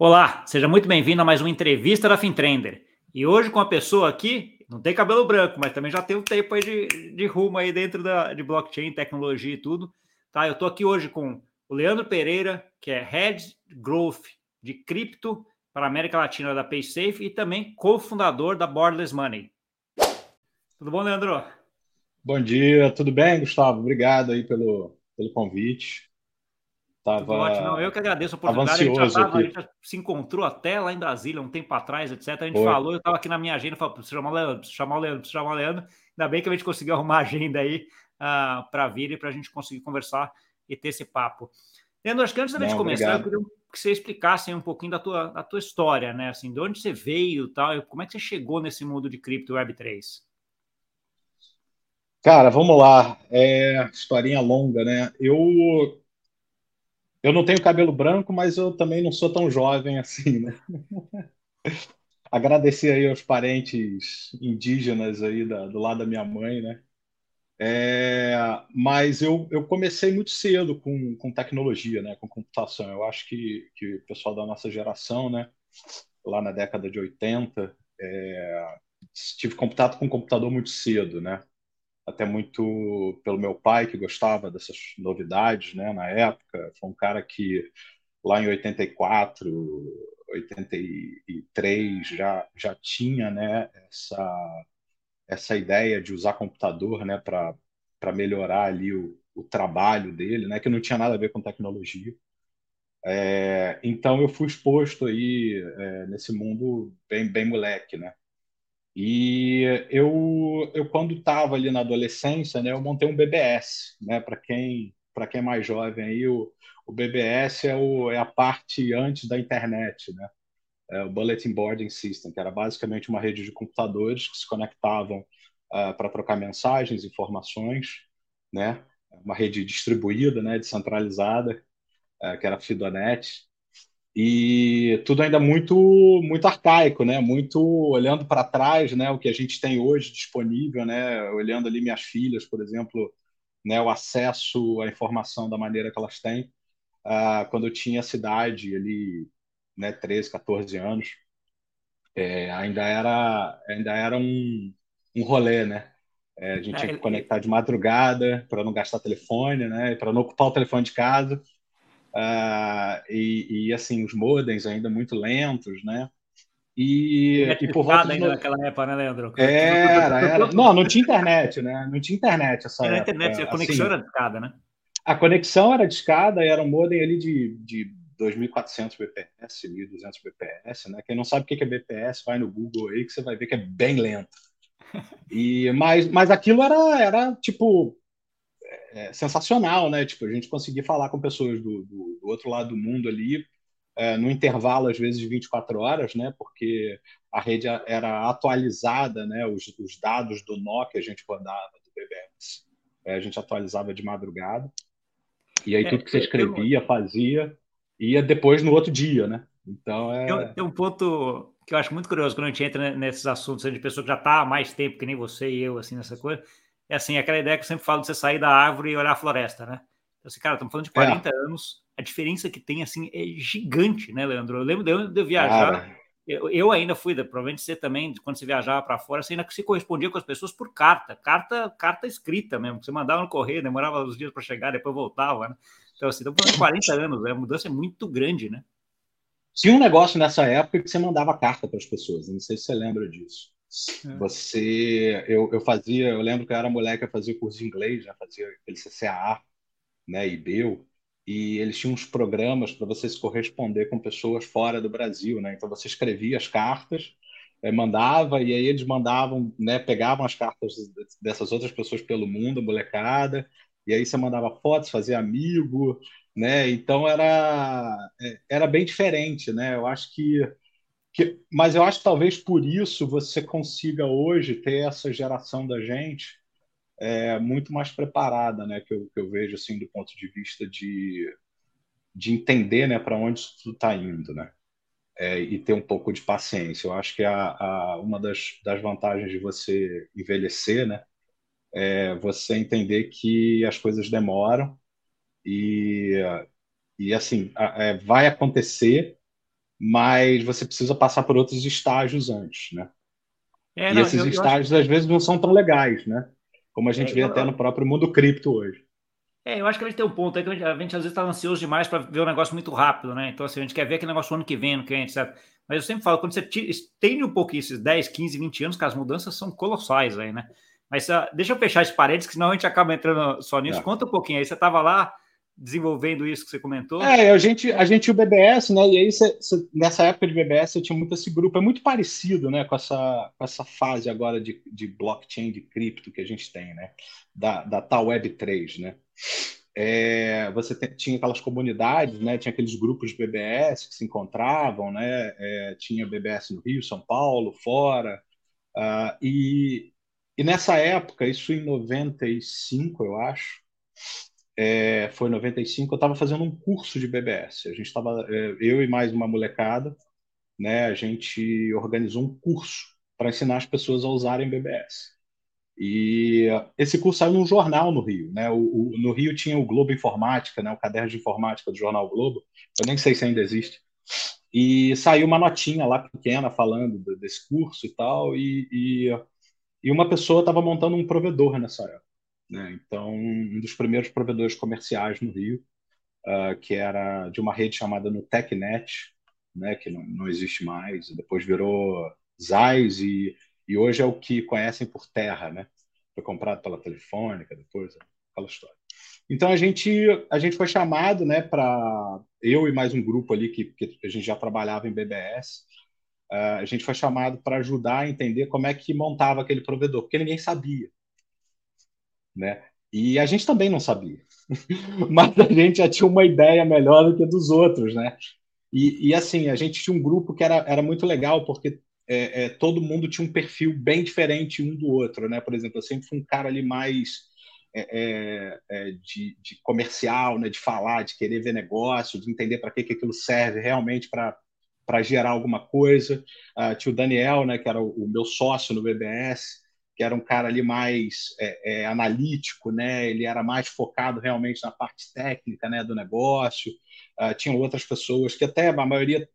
Olá, seja muito bem-vindo a mais uma entrevista da Fintrender. E hoje com a pessoa aqui, não tem cabelo branco, mas também já tem um tempo aí de, de rumo aí dentro da, de blockchain, tecnologia e tudo. Tá, eu estou aqui hoje com o Leandro Pereira, que é Head Growth de cripto para a América Latina da PaySafe e também cofundador da Borderless Money. Tudo bom, Leandro? Bom dia, tudo bem, Gustavo? Obrigado aí pelo, pelo convite. Tava... Ótimo, eu que agradeço a oportunidade. A gente, já tava, a gente, já se encontrou até lá em Brasília um tempo atrás, etc. A gente Foi. falou, eu estava aqui na minha agenda, falei, preciso chamar o Leandro, preciso chamar o Leandro, preciso chamar o Leandro. Ainda bem que a gente conseguiu arrumar a agenda aí uh, ah, para vir e para a gente conseguir conversar e ter esse papo. Leandro, acho que antes da gente começar, obrigado. eu queria que você explicasse um pouquinho da tua, da tua história, né? Assim, de onde você veio tal, e como é que você chegou nesse mundo de cripto Web3? Cara, vamos lá. É, historinha longa, né? Eu eu não tenho cabelo branco, mas eu também não sou tão jovem assim, né? Agradecer aí aos parentes indígenas aí da, do lado da minha mãe, né? É, mas eu, eu comecei muito cedo com, com tecnologia, né? Com computação. Eu acho que, que o pessoal da nossa geração, né? Lá na década de 80, é, tive contato com computador muito cedo, né? Até muito pelo meu pai, que gostava dessas novidades né, na época. Foi um cara que, lá em 84, 83, já, já tinha né, essa, essa ideia de usar computador né, para melhorar ali o, o trabalho dele, né, que não tinha nada a ver com tecnologia. É, então eu fui exposto aí é, nesse mundo bem, bem moleque, né? E eu, eu quando estava ali na adolescência, né, eu montei um BBS, né, para quem para quem é mais jovem aí, o, o BBS é, o, é a parte antes da internet, né? É o Bulletin Boarding System, que era basicamente uma rede de computadores que se conectavam uh, para trocar mensagens, informações, né? Uma rede distribuída, né, descentralizada, uh, que era a Fidonet, e tudo ainda muito muito arcaico, né? Muito olhando para trás, né? O que a gente tem hoje disponível, né? Olhando ali minhas filhas, por exemplo, né? O acesso à informação da maneira que elas têm. Uh, quando eu tinha cidade ali, né? 13, 14 anos, é, ainda era ainda era um, um rolê, né? É, a gente tinha que conectar de madrugada para não gastar telefone, né? Para não ocupar o telefone de casa. Uh, e, e, assim, os modems ainda muito lentos, né? E, e por volta ainda no... naquela época, né, Leandro? Era, era. Não, não tinha internet, né? Não tinha internet essa era época. internet, a conexão assim, era discada, né? A conexão era discada e era um modem ali de, de 2.400 bps, 1.200 bps, né? Quem não sabe o que é bps, vai no Google aí que você vai ver que é bem lento. E, mas, mas aquilo era, era tipo é, sensacional, né? Tipo, a gente conseguir falar com pessoas do, do, do outro lado do mundo ali, é, no intervalo, às vezes, de 24 horas, né? Porque a rede era atualizada, né? Os, os dados do Nokia a gente rodava do BBS, é, a gente atualizava de madrugada. E aí é, tudo que você escrevia, fazia, ia depois no outro dia, né? Então é. Tem um ponto que eu acho muito curioso quando a gente entra nesses assuntos de pessoa que já está há mais tempo que nem você e eu, assim, nessa coisa é assim, aquela ideia que eu sempre falo de você sair da árvore e olhar a floresta, né? Então, assim, cara, estamos falando de 40 é. anos, a diferença que tem, assim, é gigante, né, Leandro? Eu lembro de eu, de eu viajar, eu, eu, ainda fui, provavelmente você também, quando você viajava para fora, você ainda se correspondia com as pessoas por carta, carta carta escrita mesmo, você mandava no correio, demorava uns dias para chegar, depois voltava, né? Então, assim, estamos falando de 40 anos, né? a mudança é muito grande, né? Tinha um negócio nessa época que você mandava carta para as pessoas, não sei se você lembra disso. É. Você, eu, eu fazia, eu lembro que eu era moleque, eu fazia curso de inglês, já fazia aquele CCAA, né, e BEU, e eles tinham uns programas para você se corresponder com pessoas fora do Brasil, né? Então você escrevia as cartas, é, mandava e aí eles mandavam, né, pegavam as cartas dessas outras pessoas pelo mundo, molecada, e aí você mandava fotos, fazia amigo, né? Então era é, era bem diferente, né? Eu acho que que, mas eu acho que talvez por isso você consiga hoje ter essa geração da gente é, muito mais preparada, né? Que eu, que eu vejo assim do ponto de vista de, de entender, né, para onde isso está indo, né? É, e ter um pouco de paciência. Eu acho que a, a, uma das, das vantagens de você envelhecer, né, é você entender que as coisas demoram e, e assim, a, é, vai acontecer mas você precisa passar por outros estágios antes, né? É, e não, esses eu, estágios eu acho... às vezes não são tão legais, né? Como a gente é, vê eu, até no próprio mundo cripto hoje. É, eu acho que a gente tem um ponto aí que a gente, a gente às vezes está ansioso demais para ver o um negócio muito rápido, né? Então, assim, a gente quer ver aquele negócio ano que vem, ano que vem, etc. Mas eu sempre falo, quando você tem um pouquinho esses 10, 15, 20 anos, que as mudanças são colossais aí, né? Mas uh, deixa eu fechar esse parênteses, que senão a gente acaba entrando só nisso. É. Conta um pouquinho aí. Você estava lá desenvolvendo isso que você comentou? É, a gente, a gente o BBS, né? E aí, cê, cê, nessa época de BBS, eu tinha muito esse grupo. É muito parecido, né? Com essa, com essa fase agora de, de blockchain, de cripto que a gente tem, né? Da, da tal Web3, né? É, você tinha aquelas comunidades, né? Tinha aqueles grupos de BBS que se encontravam, né? É, tinha BBS no Rio, São Paulo, fora. Uh, e, e nessa época, isso em 95, eu acho, é, foi 95, eu estava fazendo um curso de BBS. A gente estava, é, eu e mais uma molecada, né? A gente organizou um curso para ensinar as pessoas a usarem BBS. E esse curso saiu num jornal no Rio, né? O, o, no Rio tinha o Globo Informática, né? O caderno de informática do jornal Globo. Eu nem sei se ainda existe. E saiu uma notinha lá pequena falando desse curso e tal. E, e, e uma pessoa estava montando um provedor nessa época. Né? Então, um dos primeiros provedores comerciais no Rio, uh, que era de uma rede chamada Nutecnet, né? Que não, não existe mais. Depois virou Zais e e hoje é o que conhecem por terra, né? Foi comprado pela Telefônica, depois aquela história. Então a gente a gente foi chamado, né, para eu e mais um grupo ali que, que a gente já trabalhava em BBS, uh, eh, a gente foi chamado para ajudar a entender como é que montava aquele provedor, porque ninguém sabia, né? E a gente também não sabia, mas a gente já tinha uma ideia melhor do que dos outros, né? E, e assim a gente tinha um grupo que era, era muito legal porque é, é, todo mundo tinha um perfil bem diferente um do outro, né? Por exemplo, eu sempre fui um cara ali mais é, é, é de, de, comercial, né? De falar, de querer ver negócio, de entender para que, que aquilo serve realmente para gerar alguma coisa. Uh, tinha o Daniel, né? Que era o, o, meu sócio no BBS, que era um cara ali mais é, analítico, né? Ele era mais focado realmente na parte técnica, né? Do negócio. Uh, tinham outras pessoas que até a maioria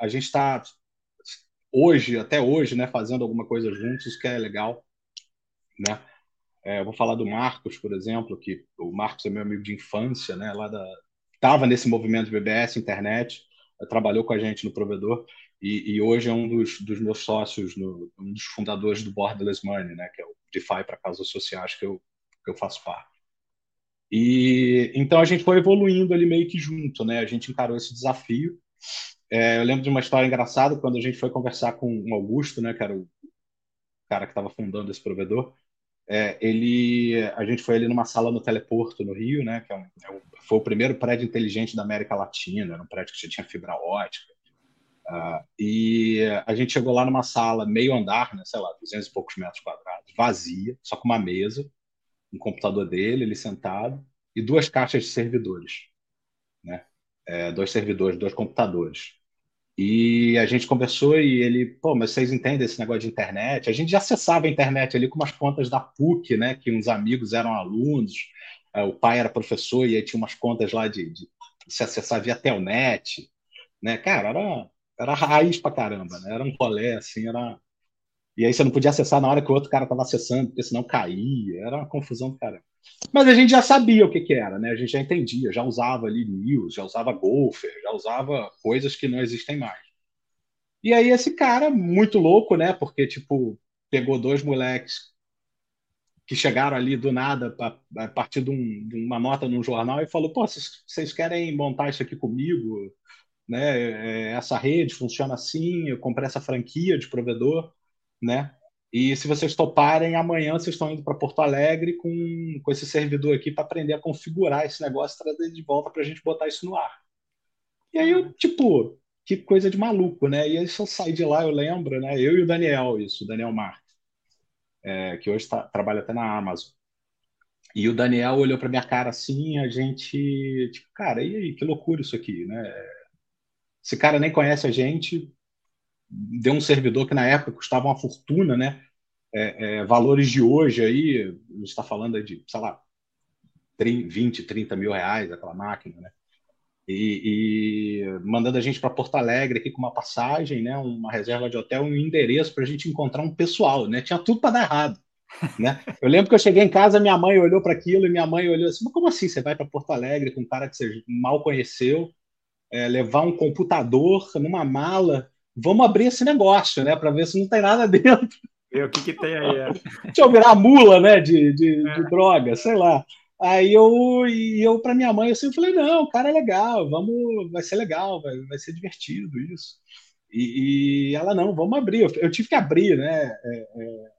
a gente está hoje, até hoje, né, fazendo alguma coisa juntos, isso que é legal, né? É, vou falar do Marcos, por exemplo, que o Marcos é meu amigo de infância, né, lá da estava nesse movimento BBS, internet, trabalhou com a gente no provedor e, e hoje é um dos, dos meus sócios, no, um dos fundadores do Borderless Money, né, que é o DeFi para causas sociais que eu, que eu faço parte. E então a gente foi evoluindo ali meio que junto, né? A gente encarou esse desafio é, eu lembro de uma história engraçada quando a gente foi conversar com o Augusto, né, que era o cara que estava fundando esse provedor. É, ele, a gente foi ali numa sala no Teleporto no Rio, né, que é um, é foi o primeiro prédio inteligente da América Latina, era um prédio que já tinha fibra ótica. Uh, e a gente chegou lá numa sala meio andar, né, sei lá, 200 e poucos metros quadrados, vazia, só com uma mesa, um computador dele, ele sentado, e duas caixas de servidores, né? É, dois servidores, dois computadores. E a gente conversou e ele, pô, mas vocês entendem esse negócio de internet? A gente já acessava a internet ali com umas contas da PUC, né? Que uns amigos eram alunos, é, o pai era professor e aí tinha umas contas lá de, de se acessar via Telnet, né? Cara, era, era raiz pra caramba, né? Era um rolê, assim, era... E aí você não podia acessar na hora que o outro cara estava acessando, porque senão caía, era uma confusão do caramba. Mas a gente já sabia o que, que era, né? A gente já entendia, já usava ali news, já usava golfer, já usava coisas que não existem mais. E aí esse cara, muito louco, né? Porque, tipo, pegou dois moleques que chegaram ali do nada a, partir de, um, de, uma nota num jornal e falou: pô, vocês querem montar isso aqui comigo? Né? É, essa rede funciona assim, eu comprei essa franquia de provedor, né? E se vocês toparem, amanhã vocês estão indo para Porto Alegre com, com esse servidor aqui para aprender a configurar esse negócio, trazer de volta para a gente botar isso no ar. E aí eu, tipo, que coisa de maluco, né? E aí eu saí de lá, eu lembro, né? Eu e o Daniel, isso, o Daniel Marques, é, que hoje tá, trabalha até na Amazon. E o Daniel olhou para minha cara assim, a gente, tipo, cara, e aí, que loucura isso aqui, né? Esse cara nem conhece a gente, deu um servidor que na época custava uma fortuna, né? É, é, valores de hoje aí, a gente está falando de, sei lá, 20, 30 mil reais aquela máquina, né? e, e mandando a gente para Porto Alegre aqui com uma passagem, né, uma reserva de hotel, um endereço para a gente encontrar um pessoal, né? Tinha tudo para dar errado. Né? Eu lembro que eu cheguei em casa, minha mãe olhou para aquilo e minha mãe olhou assim: como assim você vai para Porto Alegre com um cara que você mal conheceu, é, levar um computador numa mala? Vamos abrir esse negócio, né, para ver se não tem nada dentro. E o que, que tem aí? É? Deixa eu virar mula, né, de, de, é. de droga, sei lá. Aí eu, e eu para minha mãe, assim, eu falei, não, o cara é legal, vamos, vai ser legal, vai, vai ser divertido isso. E, e ela, não, vamos abrir. Eu, eu tive que abrir, né? É, é,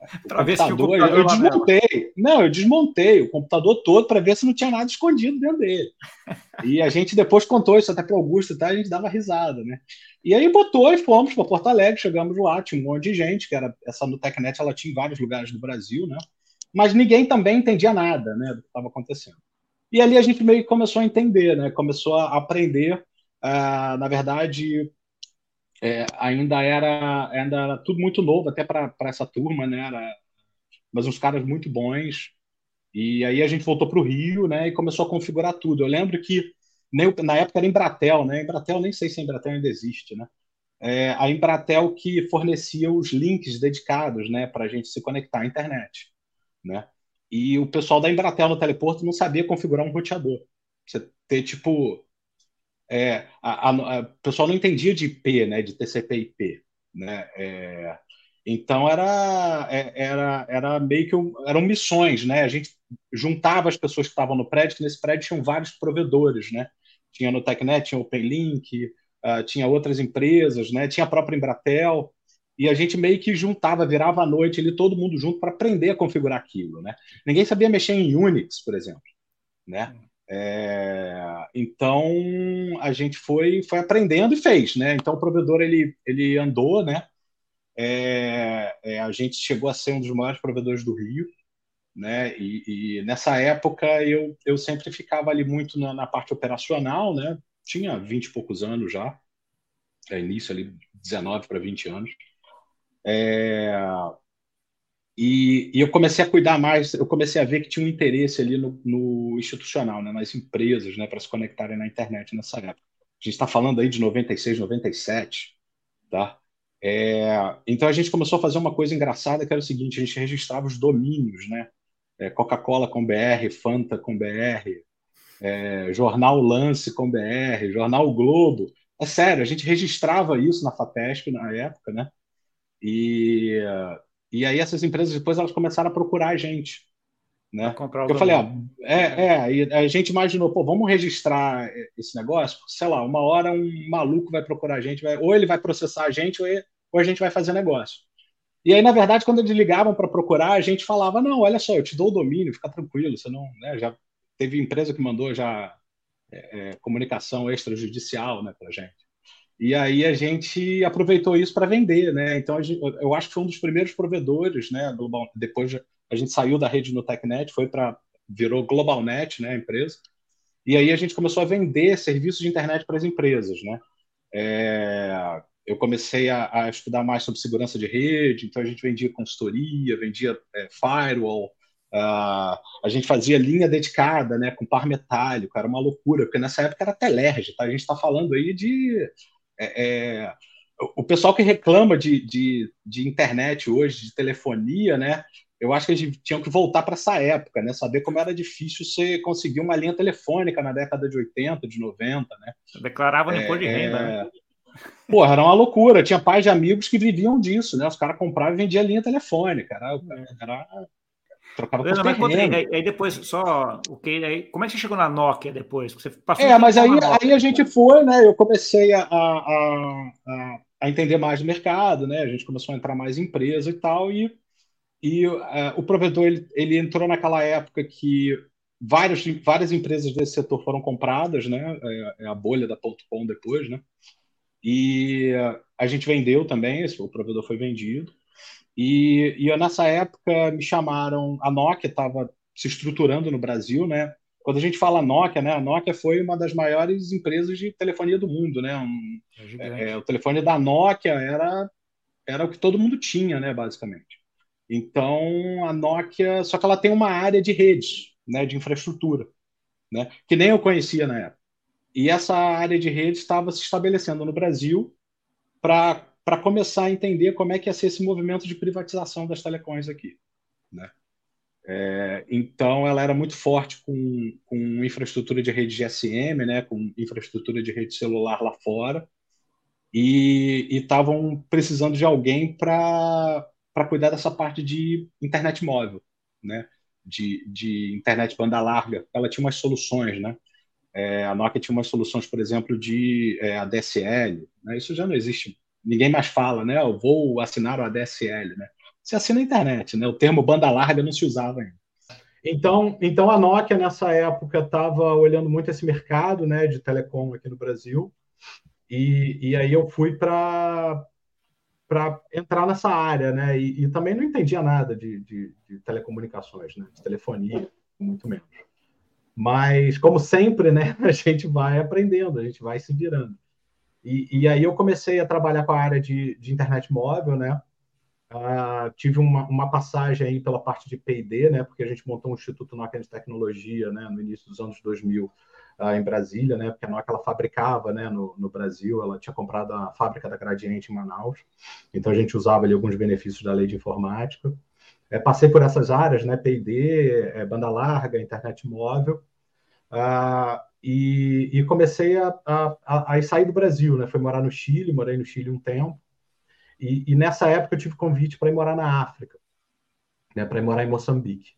para ver se o computador eu desmontei. Não, eu desmontei o computador todo para ver se não tinha nada escondido dentro dele. E a gente depois contou isso até para Augusto, tá? a gente dava risada, né? E aí botou e fomos para Porto Alegre, chegamos lá, tinha um monte de gente, que era essa no Tecnet, ela tinha em vários lugares do Brasil, né? Mas ninguém também entendia nada, né, do que estava acontecendo. E ali a gente meio que começou a entender, né? Começou a aprender, uh, na verdade, é, ainda era ainda era tudo muito novo até para essa turma, né? Era, mas uns caras muito bons. E aí a gente voltou para o Rio, né? E começou a configurar tudo. Eu lembro que nem, na época era Embratel, né? Embratel nem sei se a Embratel ainda existe, né? É, a Embratel que fornecia os links dedicados, né, para a gente se conectar à internet, né? E o pessoal da Embratel no teleporto não sabia configurar um roteador. Você ter tipo é, a, a, a, o pessoal não entendia de IP, né, de TCP/IP, né? É, então era, é, era, era meio que um, eram missões, né? A gente juntava as pessoas que estavam no prédio, que nesse prédio tinham vários provedores, né? Tinha no Tecnet, tinha o OpenLink, uh, tinha outras empresas, né? Tinha a própria Embratel e a gente meio que juntava, virava a noite ali todo mundo junto para aprender a configurar aquilo, né? Ninguém sabia mexer em Unix, por exemplo, né? É, então a gente foi, foi aprendendo e fez, né? Então o provedor ele, ele andou, né? É, é, a gente chegou a ser um dos maiores provedores do Rio, né? E, e nessa época eu, eu sempre ficava ali muito na, na, parte operacional, né? Tinha 20 e poucos anos já, é, início ali 19 para 20 anos. E, e, eu comecei a cuidar mais, eu comecei a ver que tinha um interesse ali no, no institucional, né, nas empresas, né, para se conectarem na internet nessa época. A gente está falando aí de 96, 97, tá? É, então a gente começou a fazer uma coisa engraçada que era o seguinte: a gente registrava os domínios, né? É, Coca-Cola com BR, Fanta com BR, é, Jornal Lance com BR, Jornal Globo. É sério, a gente registrava isso na FAPESP na época, né? E e aí essas empresas depois elas começaram a procurar a gente. Né? Eu falei, ó, é, é, a gente imaginou, pô, vamos registrar esse negócio, sei lá, uma hora um maluco vai procurar a gente, vai, ou ele vai processar a gente, ou, ele, ou a gente vai fazer negócio. E aí, na verdade, quando eles ligavam para procurar, a gente falava, não, olha só, eu te dou o domínio, fica tranquilo, você não, né, já teve empresa que mandou já é, é comunicação extrajudicial, né, para gente. E aí a gente aproveitou isso para vender, né? Então gente, eu acho que foi um dos primeiros provedores, né? Global, depois a gente saiu da rede no TechNet, foi para virou GlobalNet, né? A empresa. E aí a gente começou a vender serviços de internet para as empresas, né? É, eu comecei a, a, estudar mais sobre segurança de rede, então a gente vendia consultoria, vendia é, firewall, a gente fazia linha dedicada, né? Com par metálico, era uma loucura, porque nessa época era Telerge, tá? A gente está falando aí de é, é, o pessoal que reclama de, de, de, internet hoje, de telefonia, né? Eu acho que eles tinham que voltar para essa época, né? Saber como era difícil você conseguir uma linha telefônica na década de 80, de 90, né? Declarava no imposto de renda, né? É, pô, era uma loucura. Tinha pais de amigos que viviam disso, né? Os caras compravam e vendiam linha telefônica. Era, era trocava por mas aí, aí, depois só o que aí, como é que você chegou na Nokia depois? Você passou é, mas aí, aí a gente foi, né? Eu comecei a, a, a, a, entender mais do mercado, né? A gente começou a entrar mais em empresa e tal e e uh, o provedor ele, ele entrou naquela época que várias várias empresas desse setor foram compradas, né? É, é a bolha da .com depois, né? E a gente vendeu também, o provedor foi vendido. E, e eu, nessa época me chamaram, a Nokia estava se estruturando no Brasil, né? Quando a gente fala Nokia, né? A Nokia foi uma das maiores empresas de telefonia do mundo, né? Um, é é, o telefone da Nokia era era o que todo mundo tinha, né? Basicamente. Então a Nokia, só que ela tem uma área de redes, né? De infraestrutura, né? Que nem eu conhecia na época. e essa área de rede estava se estabelecendo no Brasil para começar a entender como é que ia ser esse movimento de privatização das telecoms aqui. Né? É, então, ela era muito forte com, com infraestrutura de rede GSM, né, com infraestrutura de rede celular lá fora, e estavam precisando de alguém para cuidar dessa parte de internet móvel, né, de, de internet banda larga. Ela tinha umas soluções, né? É, a Nokia tinha umas soluções, por exemplo, de é, ADSL. Né? Isso já não existe. Ninguém mais fala, né? Eu vou assinar o ADSL, né? Você assina a internet, né? O termo banda larga não se usava ainda. Então, então a Nokia nessa época estava olhando muito esse mercado, né, de telecom aqui no Brasil. E, e aí eu fui para para entrar nessa área, né? E, e, também não entendia nada de, de, de telecomunicações, né? De telefonia, muito menos. Mas, como sempre, né? A gente vai aprendendo, a gente vai se virando. E, e aí eu comecei a trabalhar com a área de, de internet móvel, né? Uh, tive uma, uma, passagem aí pela parte de P&D, né, porque a gente montou um Instituto Nokia de Tecnologia né, no início dos anos 2000 uh, ah, em Brasília, né, porque a Nokia ela fabricava né, no, no, Brasil, ela tinha comprado a fábrica da Gradiente em Manaus, então a gente usava ali alguns benefícios da lei de informática. É, passei por essas áreas, né, P&D, é, banda larga, internet móvel, uh, e, e, comecei a, a, a, sair do Brasil, né, fui morar no Chile, morei no Chile um tempo, e, e nessa época eu tive convite para ir morar na África, né, para ir morar em Moçambique.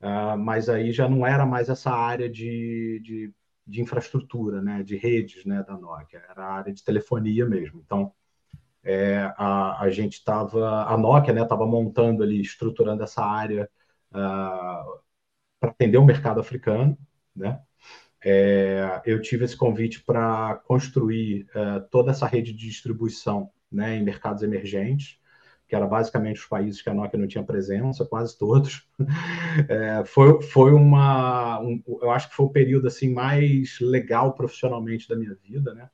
Uh, mas aí já não era mais essa área de, de, de, infraestrutura, né, de redes né, da Nokia, era a área de telefonia mesmo. Então, é, a, a gente estava, a Nokia estava né, montando ali, estruturando essa área uh, para atender o mercado africano. Né? É, eu tive esse convite para construir uh, toda essa rede de distribuição né, em mercados emergentes, que era basicamente os países que a Nokia não tinha presença, quase todos. É, foi foi uma, um, eu acho que foi o período assim mais legal profissionalmente da minha vida, né?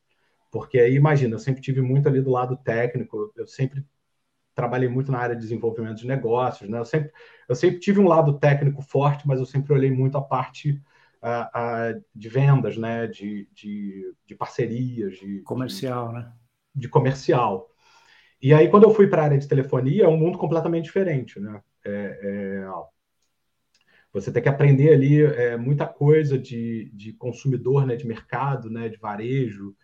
Porque aí imagina, eu sempre tive muito ali do lado técnico, eu sempre trabalhei muito na área de desenvolvimento de negócios, né? Eu sempre eu sempre tive um lado técnico forte, mas eu sempre olhei muito a parte uh, uh, de vendas, né? De, de, de parcerias, de comercial, de, né? de comercial. E aí, quando eu fui para a área de telefonia, é um mundo completamente diferente, né? É, é, você tem que aprender ali é, muita coisa de, de consumidor, né, de mercado, né, de varejo,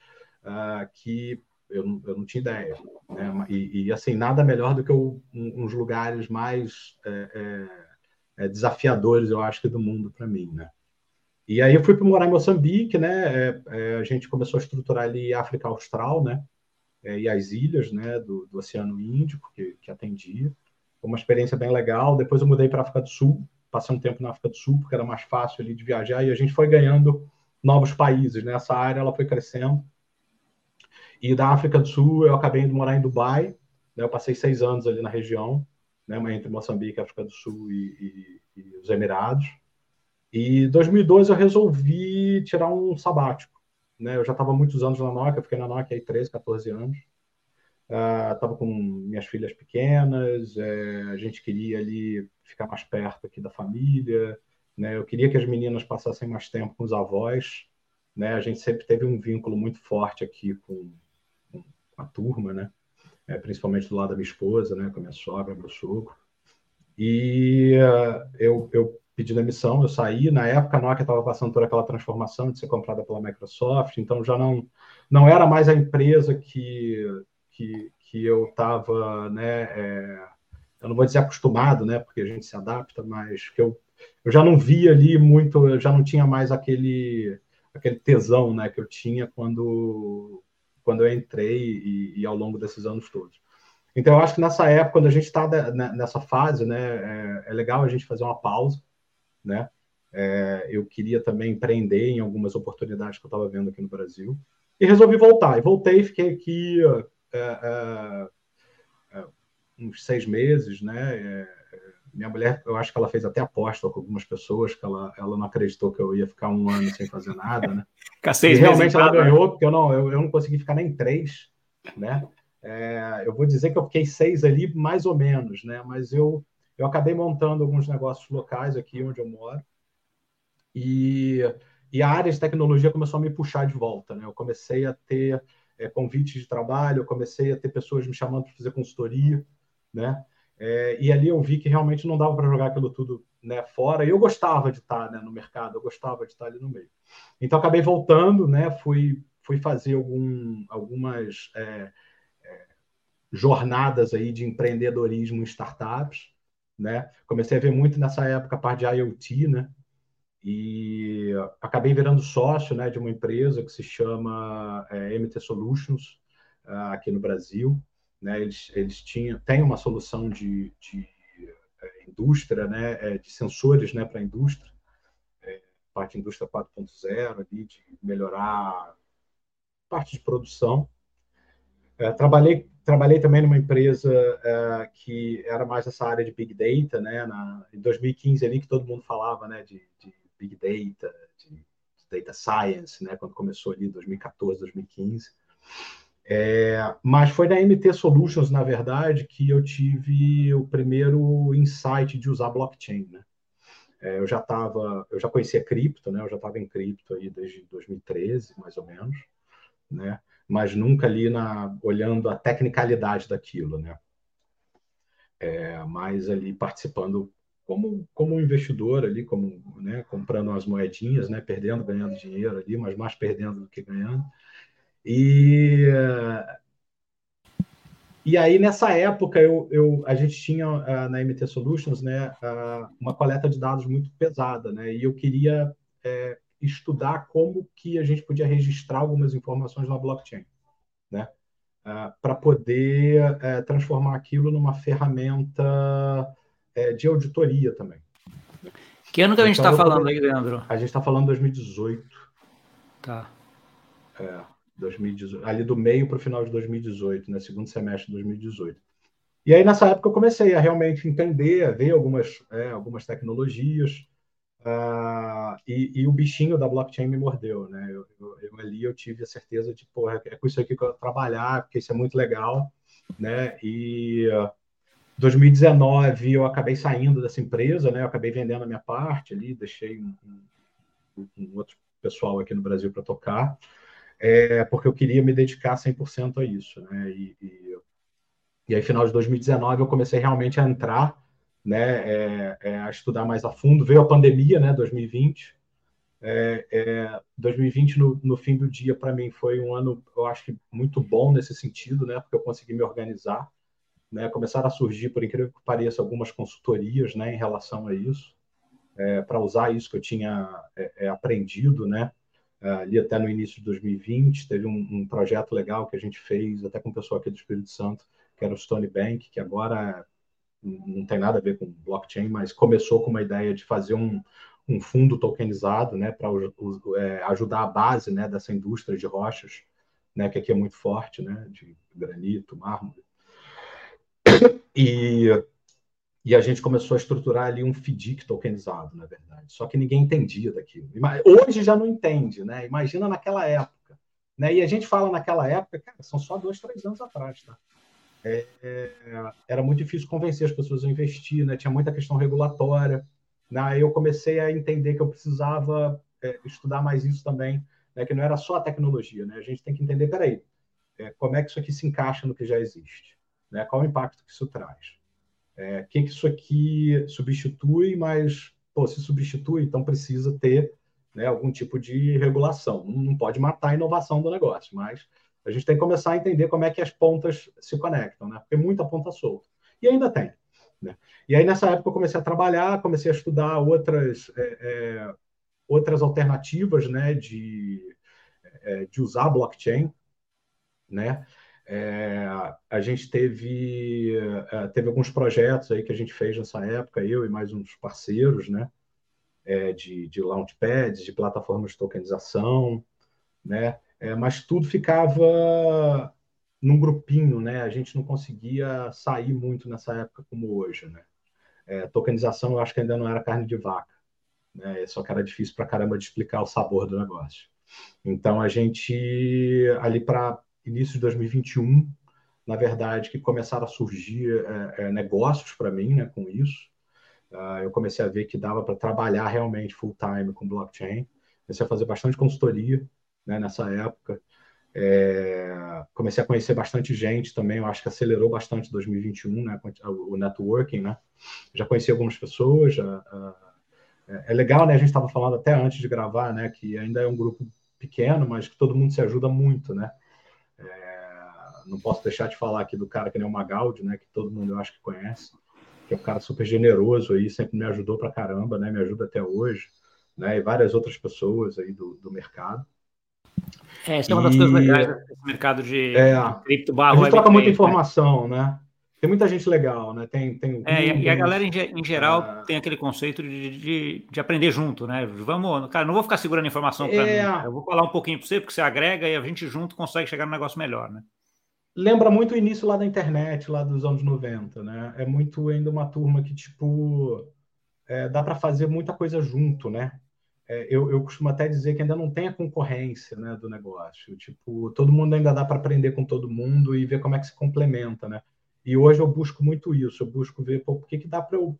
uh, que eu não, eu não tinha ideia. Né? E, e, assim, nada melhor do que um, uns lugares mais é, é, é desafiadores, eu acho, que do mundo para mim, né? E aí eu fui para morar em Moçambique, né? a gente começou a estruturar ali a África Austral, né? é, e as ilhas né, do, do Oceano Índico, que, que atendia. Foi uma experiência bem legal. Depois eu mudei para a África do Sul, passei um tempo na África do Sul, porque era mais fácil ali de viajar, e a gente foi ganhando novos países. Né? Essa área ela foi crescendo. E da África do Sul eu acabei indo morar em Dubai. Né? Eu passei seis anos ali na região, né? entre Moçambique, África do Sul e, e, e os Emirados. E em 2012 eu resolvi tirar um sabático. Né? Eu já estava muitos anos na Nokia, fiquei na Nokia aí 13, 14 anos. Estava uh, com minhas filhas pequenas, é, a gente queria ali ficar mais perto aqui da família, né? Eu queria que as meninas passassem mais tempo com os avós, né? A gente sempre teve um vínculo muito forte aqui com, com a turma, né? É, principalmente do lado da minha esposa, né? Com a minha sogra, meu sogro. E uh, eu, eu pedi demissão, eu saí. Na época, a Nokia estava passando por aquela transformação de ser comprada pela Microsoft, então já não, não era mais a empresa que, que, que eu estava, né, é, eu não vou dizer acostumado, né, porque a gente se adapta, mas que eu, eu já não via ali muito, eu já não tinha mais aquele, aquele tesão né, que eu tinha quando, quando eu entrei e, e ao longo desses anos todos. Então, eu acho que nessa época, quando a gente está nessa fase, né, é, é, legal a gente fazer uma pausa, né? É, eu queria também empreender em algumas oportunidades que eu estava vendo aqui no Brasil e resolvi voltar. E voltei, fiquei aqui é, é, é uns seis meses, né? É, minha mulher, eu acho que ela fez até aposta com algumas pessoas que ela, ela não acreditou que eu ia ficar um ano sem fazer nada, né? e realmente ela ganhou, porque eu não, eu, eu não consegui ficar nem três, né? É, eu vou dizer que eu fiquei seis ali, mais ou menos, né? Mas eu eu acabei montando alguns negócios locais aqui onde eu moro. E, e a área de tecnologia começou a me puxar de volta. Né? Eu comecei a ter é, convites de trabalho, eu comecei a ter pessoas me chamando para fazer consultoria, né? É, e ali eu vi que realmente não dava para jogar aquilo tudo né, fora. E eu gostava de estar né, no mercado, eu gostava de estar ali no meio. Então acabei voltando, né? Fui fui fazer algum, algumas é, é, jornadas aí de empreendedorismo em startups, né? Comecei a ver muito nessa época a parte de IoT, né? E acabei virando sócio, né, de uma empresa que se chama é, MT Solutions uh, aqui no Brasil, né? Eles eles tinham têm uma solução de, de é, indústria, né, é, de sensores, né, para indústria, é, parte indústria 4.0 ali de melhorar parte de produção. É, trabalhei, trabalhei também numa empresa é, que era mais essa área de Big Data, né? Na, em 2015 ali que todo mundo falava, né? De, de Big Data, de Data Science, né? Quando começou ali 2014, 2015. É, mas foi na MT Solutions, na verdade, que eu tive o primeiro insight de usar blockchain, né? É, eu já estava, eu já conhecia cripto, né? Eu já estava em cripto aí desde 2013, mais ou menos né? Mas nunca ali na olhando a tecnicalidade daquilo, né? É, mas ali participando como como um investidor ali, como né, comprando umas moedinhas, né, perdendo, ganhando dinheiro ali, mas mais perdendo do que ganhando. E e aí nessa época eu, eu a gente tinha uh, na MT Solutions, né, uh, uma coleta de dados muito pesada, né, e eu queria é, estudar como que a gente podia registrar algumas informações na blockchain, né? Uh, para poder uh, transformar aquilo numa ferramenta uh, de auditoria também. Que ano que a gente está então, falando aí, Leandro? A gente está falando 2018. Tá. É, 2018, ali do meio para o final de 2018, né? Segundo semestre de 2018. E aí, nessa época, eu comecei a realmente entender, a ver algumas, é, algumas tecnologias, Uh, e, e, o bichinho da blockchain me mordeu, né? Eu, eu, eu, ali eu tive a certeza de, porra, é com isso aqui que eu vou trabalhar, porque isso é muito legal, né? E uh, 2019 eu acabei saindo dessa empresa, né? Eu acabei vendendo a minha parte ali, deixei um, um, um outro pessoal aqui no Brasil para tocar, é, porque eu queria me dedicar 100% a isso, né? E, e, e aí, final de 2019, eu comecei realmente a entrar né, é, é, a estudar mais a fundo. Veio a pandemia, né, 2020. É, 2020, é, no, no, fim do dia, para mim, foi um ano, eu acho que muito bom nesse sentido, né, porque eu consegui me organizar. Né, começaram a surgir, por incrível que pareça, algumas consultorias né, em relação a isso, é, para usar isso que eu tinha é, aprendido, né, ali até no início de 2020. Teve um, um, projeto legal que a gente fez, até com o pessoal aqui do Espírito Santo, que era o Stone Bank, que agora não tem nada a ver com blockchain, mas começou com uma ideia de fazer um, um fundo tokenizado, né, para é, ajudar a base, né, dessa indústria de rochas, né, que aqui é muito forte, né, de granito, mármore. E, e a gente começou a estruturar ali um FDIC tokenizado, na verdade. Só que ninguém entendia daquilo. Hoje já não entende, né? Imagina naquela época. Né? E a gente fala naquela época, cara, são só dois, três anos atrás, tá? É, era muito difícil convencer as pessoas a investir, né? tinha muita questão regulatória. Né? Aí eu comecei a entender que eu precisava é, estudar mais isso também, né? que não era só a tecnologia. Né? A gente tem que entender, peraí, é, como é que isso aqui se encaixa no que já existe? Né? Qual o impacto que isso traz? É, o que, que isso aqui substitui, mas pô, se substitui, então precisa ter né, algum tipo de regulação. Não pode matar a inovação do negócio, mas a gente tem que começar a entender como é que as pontas se conectam, né? Porque muita ponta solta. E ainda tem. Né? E aí, nessa época, eu comecei a trabalhar, comecei a estudar outras, é, é, outras alternativas né, de, é, de usar blockchain. Né? É, a gente teve, é, teve alguns projetos aí que a gente fez nessa época, eu e mais uns parceiros, né? É, de, de launchpads, de plataformas de tokenização, né? É, mas tudo ficava num grupinho, né? A gente não conseguia sair muito nessa época como hoje, né? É, tokenização eu acho que ainda não era carne de vaca, né? Só que era difícil para caramba de explicar o sabor do negócio. Então a gente ali para início de 2021, na verdade, que começaram a surgir é, é, negócios para mim, né? Com isso, uh, eu comecei a ver que dava para trabalhar realmente full time com blockchain. comecei a fazer bastante consultoria né, nessa época. É, comecei a conhecer bastante gente também, eu acho que acelerou bastante 2021, né, o networking, né? Já conheci algumas pessoas, já, uh, é legal, né? A gente estava falando até antes de gravar, né? Que ainda é um grupo pequeno, mas que todo mundo se ajuda muito, né? É, não posso deixar de falar aqui do cara que nem o Magaldi, né? Que todo mundo eu acho que conhece, que é um cara super generoso aí, sempre me ajudou pra caramba, né? Me ajuda até hoje, né? E várias outras pessoas aí do, do mercado. É, essa é uma das coisas legais desse mercado de, é, cripto barra. A gente troca muita né? informação, né? né? Tem muita gente legal, né? Tem, tem é, e a galera em, em geral é... tem aquele conceito de, de, de, aprender junto, né? Vamos, cara, não vou ficar segurando informação para é... mim. Eu vou falar um pouquinho para você, porque você agrega e a gente junto consegue chegar no negócio melhor, né? Lembra muito o início lá da internet, lá dos anos 90, né? É muito ainda uma turma que, tipo, é, dá para fazer muita coisa junto, né? É, eu, eu costumo até dizer que ainda não tem a concorrência né, do negócio. Tipo, todo mundo ainda dá para aprender com todo mundo e ver como é que se complementa, né? E hoje eu busco muito isso, eu busco ver pô, o que, que dá para eu,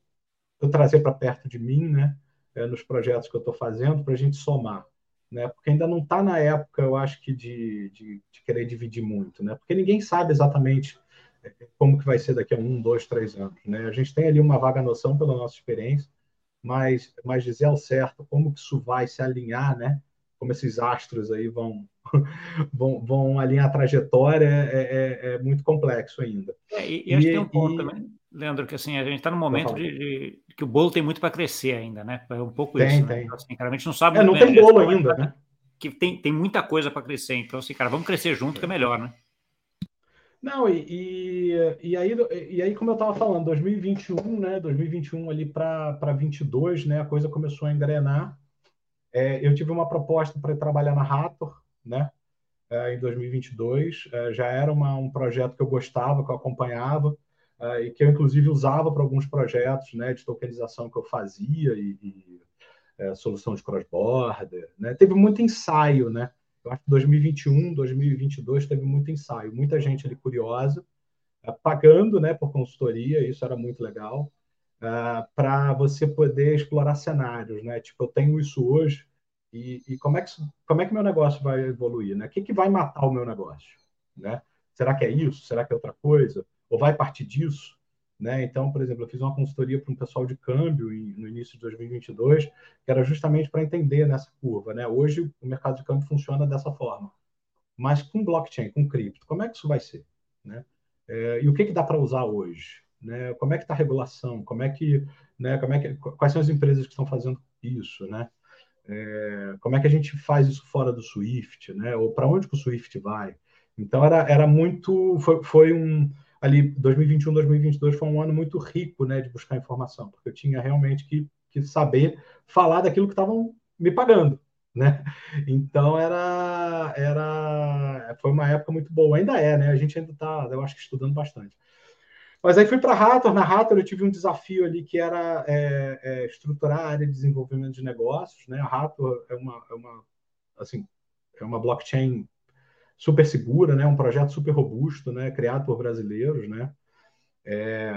eu, trazer para perto de mim, né? É, nos projetos que eu estou fazendo, para a gente somar. Né? Porque ainda não está na época, eu acho que, de, de, de, querer dividir muito, né? Porque ninguém sabe exatamente é, como que vai ser daqui a um, dois, três anos, né? A gente tem ali uma vaga noção pela nossa experiência, mas, mas dizer ao certo como que isso vai se alinhar, né? Como esses astros aí vão, vão, vão alinhar a trajetória é, é, é muito complexo ainda. É, e, e, acho que tem um ponto e, também, Leandro, que assim, a gente está no momento de, de, que o bolo tem muito para crescer ainda, né? É um pouco tem, isso. Né? Tem. Então, assim, cara, a gente não sabe. É, não tem bolo ainda, né? Que tem, tem muita coisa para crescer. Então, assim, cara, vamos crescer junto que é melhor, né? Não, e, e, e, aí, e aí, como eu estava falando, 2021, né? 2021 ali para 22, né? A coisa começou a engrenar. É, eu tive uma proposta para trabalhar na Raptor, né? É, em 2022. É, já era uma, um projeto que eu gostava, que eu acompanhava, é, e que eu, inclusive, usava para alguns projetos né, de tokenização que eu fazia e, e é, solução de cross-border. Né? Teve muito ensaio, né? Eu acho que 2021, 2022 teve muito ensaio, muita gente ali curiosa, é, pagando né, por consultoria, isso era muito legal, para você poder explorar cenários. Né? Tipo, eu tenho isso hoje, e, e, como, é que, como é que meu negócio vai evoluir? Né? O que, que vai matar o meu negócio? Né? Será que é isso? Será que é outra coisa? Ou vai partir disso? Né? Então, por exemplo, eu fiz uma consultoria para um pessoal de câmbio no início de 2022, que era justamente para entender nessa curva. Né? Hoje, o mercado de câmbio funciona dessa forma. Mas com blockchain, com cripto, como é que isso vai ser? Né? É, e o que, que dá para usar hoje? Né? Como é que está a regulação? Como é que, né? Como é que, quais são as empresas que estão fazendo isso? Né? É, como é que a gente faz isso fora do Swift, né? Ou para onde que o Swift vai? Então era, era muito, foi, foi um ali 2021, 2022 foi um ano muito rico, né, de buscar informação, porque eu tinha realmente que, que saber falar daquilo que estavam me pagando, né? Então era era foi uma época muito boa, ainda é, né? A gente ainda está, eu acho que estudando bastante. Mas aí fui para a. Na Hathor eu tive um desafio ali que era é, é, estruturar a área de desenvolvimento de negócios. Né? A Hathor é uma, é uma, assim, é uma blockchain super segura, né? um projeto super robusto, né? criado por brasileiros. Né? É,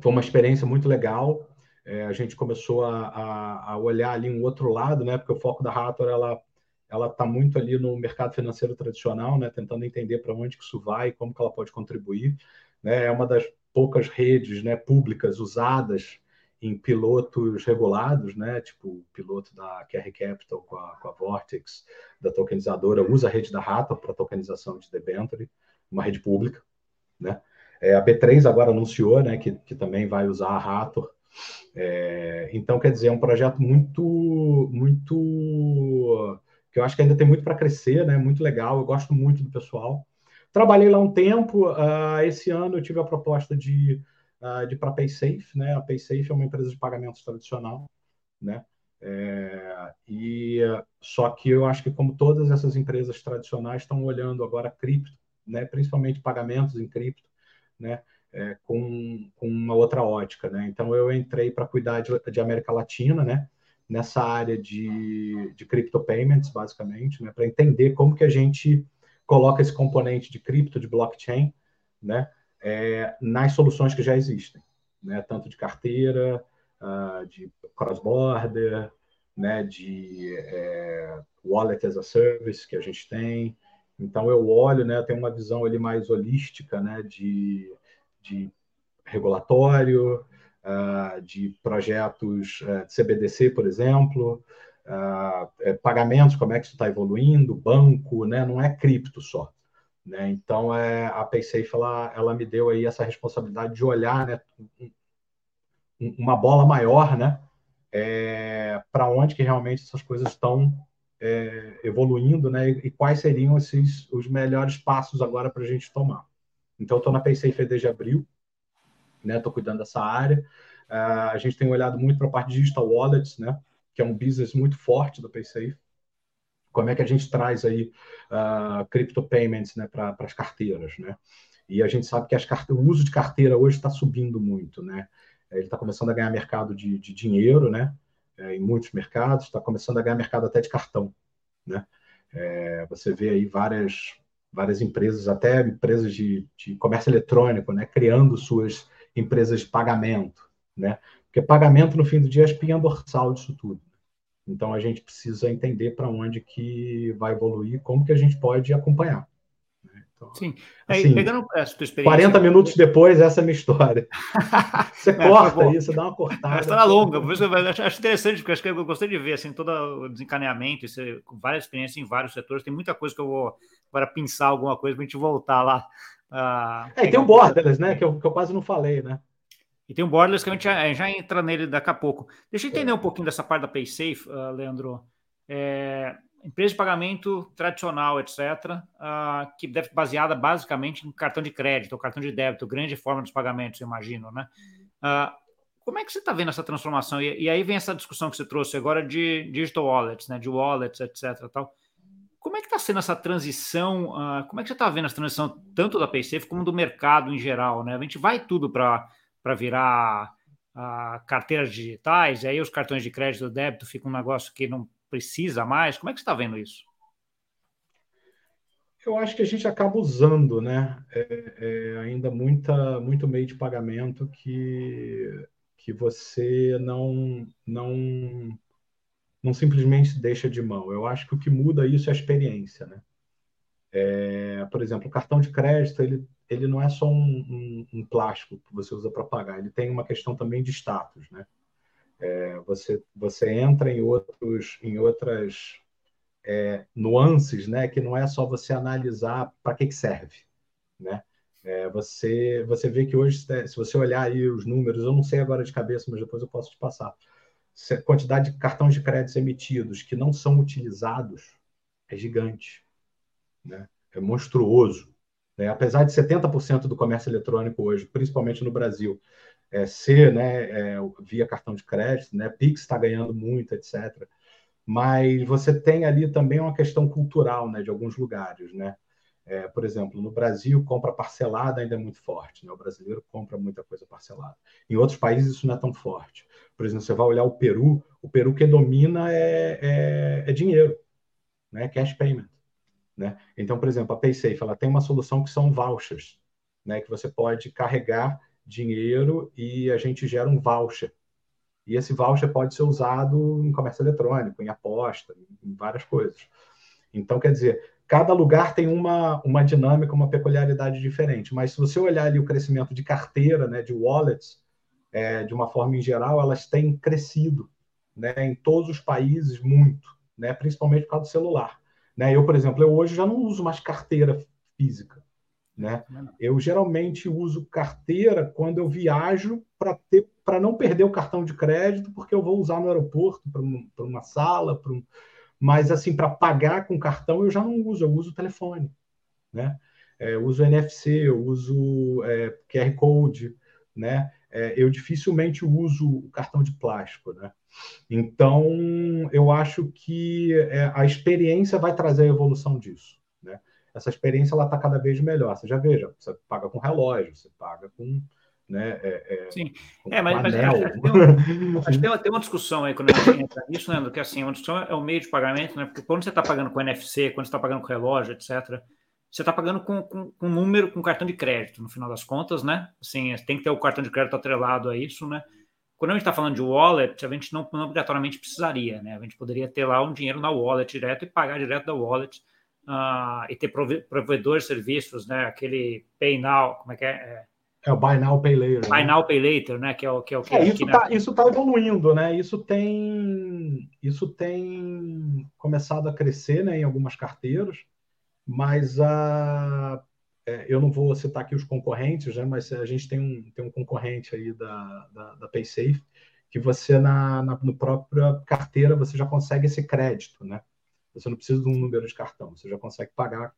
foi uma experiência muito legal. É, a gente começou a, a, a, olhar ali um outro lado, né? porque o foco da Hathor ela ela está muito ali no mercado financeiro tradicional, né, tentando entender para onde que isso vai, como que ela pode contribuir né, é uma das poucas redes né, públicas usadas em pilotos regulados, né, tipo o piloto da QR Capital com a, com a Vortex, da tokenizadora, usa a rede da Rata para tokenização de debenture, uma rede pública. Né? É, a B3 agora anunciou né, que, que também vai usar a Rator. É, então, quer dizer, é um projeto muito, muito que eu acho que ainda tem muito para crescer, né? Muito legal. Eu gosto muito do pessoal. Trabalhei lá um tempo. Uh, esse ano eu tive a proposta de, uh, de para PaySafe. Né? A PaySafe é uma empresa de pagamentos tradicional. Né? É, e só que eu acho que como todas essas empresas tradicionais estão olhando agora cripto, né, principalmente pagamentos em cripto, né, é, com, com uma outra ótica, né. Então eu entrei para cuidar de, de, América Latina, né, nessa área de, de crypto payments, basicamente, né, para entender como que a gente coloca esse componente de cripto, de blockchain, né, é, nas soluções que já existem, né, tanto de carteira, uh, de cross-border, né, de é, wallet as a service que a gente tem. Então eu olho, né, tenho uma visão ali mais holística, né, de, de regulatório, uh, de projetos uh, de CBDC, por exemplo, uh, pagamentos, como é que isso está evoluindo, banco, né, não é cripto só. Né? Então, é, a PaySafe ela, ela me deu aí essa responsabilidade de olhar né, uma bola maior né, é, para onde que realmente essas coisas estão é, evoluindo né, e, quais seriam esses, os melhores passos agora para a gente tomar. Então, estou na PaySafe desde abril, estou né, cuidando dessa área. Uh, a gente tem olhado muito para a parte de digital wallets, né, que é um business muito forte da PaySafe como é que a gente traz aí uh, crypto payments né, para as carteiras, né? E a gente sabe que o uso de carteira hoje está subindo muito, né? Ele está começando a ganhar mercado de, de dinheiro, né? É, em muitos mercados, está começando a ganhar mercado até de cartão, né? É, você vê aí várias várias empresas, até empresas de, de comércio eletrônico, né? Criando suas empresas de pagamento, né? Porque pagamento no fim do dia é a espinha dorsal disso tudo. Então a gente precisa entender para onde que vai evoluir, como que a gente pode acompanhar. Né? Então, Sim. Assim, pegando essa tua experiência. 40 minutos depois, essa é a minha história. Você é, corta isso, dá uma cortada. Está longa, por isso eu acho interessante, porque acho que eu gostei de ver assim, todo o desencaneamento, isso, com várias experiências em vários setores. Tem muita coisa que eu vou agora pensar alguma coisa para a gente voltar lá. Uh, é, e tem o Borderless, né? Que eu, que eu quase não falei, né? E tem o Borderless que a gente já, já, entra nele daqui a pouco. Deixa eu entender é. um pouquinho dessa parte da PaySafe, uh, Leandro. É, empresa de pagamento tradicional, etc., uh, que deve baseada basicamente em cartão de crédito ou cartão de débito, grande forma dos pagamentos, eu imagino, né? Uh, como é que você está vendo essa transformação? E, e, aí vem essa discussão que você trouxe agora de digital wallets, né? De wallets, etc. Tal. Como é que está sendo essa transição? Como é que você está vendo essa transição tanto da PaySafe como do mercado em geral, né? A gente vai tudo para para virar uh, carteiras digitais, e aí os cartões de crédito e débito ficam um negócio que não precisa mais. Como é que você está vendo isso? Eu acho que a gente acaba usando, né? É, é ainda muita, muito meio de pagamento que, que você não, não, não simplesmente deixa de mão. Eu acho que o que muda isso é a experiência, né? É, por exemplo, o cartão de crédito ele ele não é só um, um, um plástico que você usa para pagar, ele tem uma questão também de status, né? É, você, você entra em, outros, em outras é, nuances, né? Que não é só você analisar para que, que serve, né? É, você, você vê que hoje, se você olhar aí os números, eu não sei agora de cabeça, mas depois eu posso te passar. A quantidade de cartões de crédito emitidos que não são utilizados é gigante, né? É monstruoso. Né? Apesar de 70% do comércio eletrônico hoje, principalmente no Brasil, é, ser né, é, via cartão de crédito, né? Pix está ganhando muito, etc. Mas você tem ali também uma questão cultural né, de alguns lugares. Né? É, por exemplo, no Brasil, compra parcelada ainda é muito forte. Né? O brasileiro compra muita coisa parcelada. Em outros países, isso não é tão forte. Por exemplo, você vai olhar o Peru, o Peru que domina é, é, é dinheiro, né? cash payment. Né? Então, por exemplo, a PaySafe ela tem uma solução que são vouchers, né? que você pode carregar dinheiro e a gente gera um voucher. E esse voucher pode ser usado em comércio eletrônico, em aposta, em várias coisas. Então, quer dizer, cada lugar tem uma, uma dinâmica, uma peculiaridade diferente. Mas se você olhar ali o crescimento de carteira, né, de wallets, é, de uma forma em geral, elas têm crescido né, em todos os países muito, né, principalmente por causa do celular. Né? Eu, por exemplo, eu hoje já não uso mais carteira física. Né? Eu geralmente uso carteira quando eu viajo para para não perder o cartão de crédito, porque eu vou usar no aeroporto para um, uma sala, um... mas assim para pagar com cartão eu já não uso, eu uso telefone, né? É, eu uso NFC, eu uso é, QR code, né? É, eu dificilmente uso o cartão de plástico, né? Então, eu acho que é, a experiência vai trazer a evolução disso. Né? Essa experiência ela está cada vez melhor. Você já veja, você paga com relógio, você paga com. Né, é, é, Sim, é, mas, mas acho, que tem, um, acho que tem, uma, tem uma discussão aí quando a gente entra nisso, Leandro, que assim, uma discussão é o meio de pagamento, né? Porque quando você está pagando com NFC, quando você está pagando com relógio, etc., você está pagando com, com, com número, com cartão de crédito, no final das contas, né? Assim, tem que ter o cartão de crédito atrelado a isso, né? quando a gente está falando de wallet, a gente não, não, obrigatoriamente precisaria, né? A gente poderia ter lá um dinheiro na wallet direto e pagar direto da wallet uh, e ter provedores de serviços, né? Aquele Pay Now, como é que é? é... O Buy Now Pay Later. Buy né? Now Pay Later, né? Que é o que é o que é, isso está isso tá evoluindo, né? Isso tem isso tem começado a crescer, né? Em algumas carteiras, mas a é, eu não vou citar aqui os concorrentes, né, mas a gente tem um, tem um concorrente aí da, da, da PaySafe, que você, na, na no própria carteira, você já consegue esse crédito, né? Você não precisa de um número de cartão, você já consegue pagar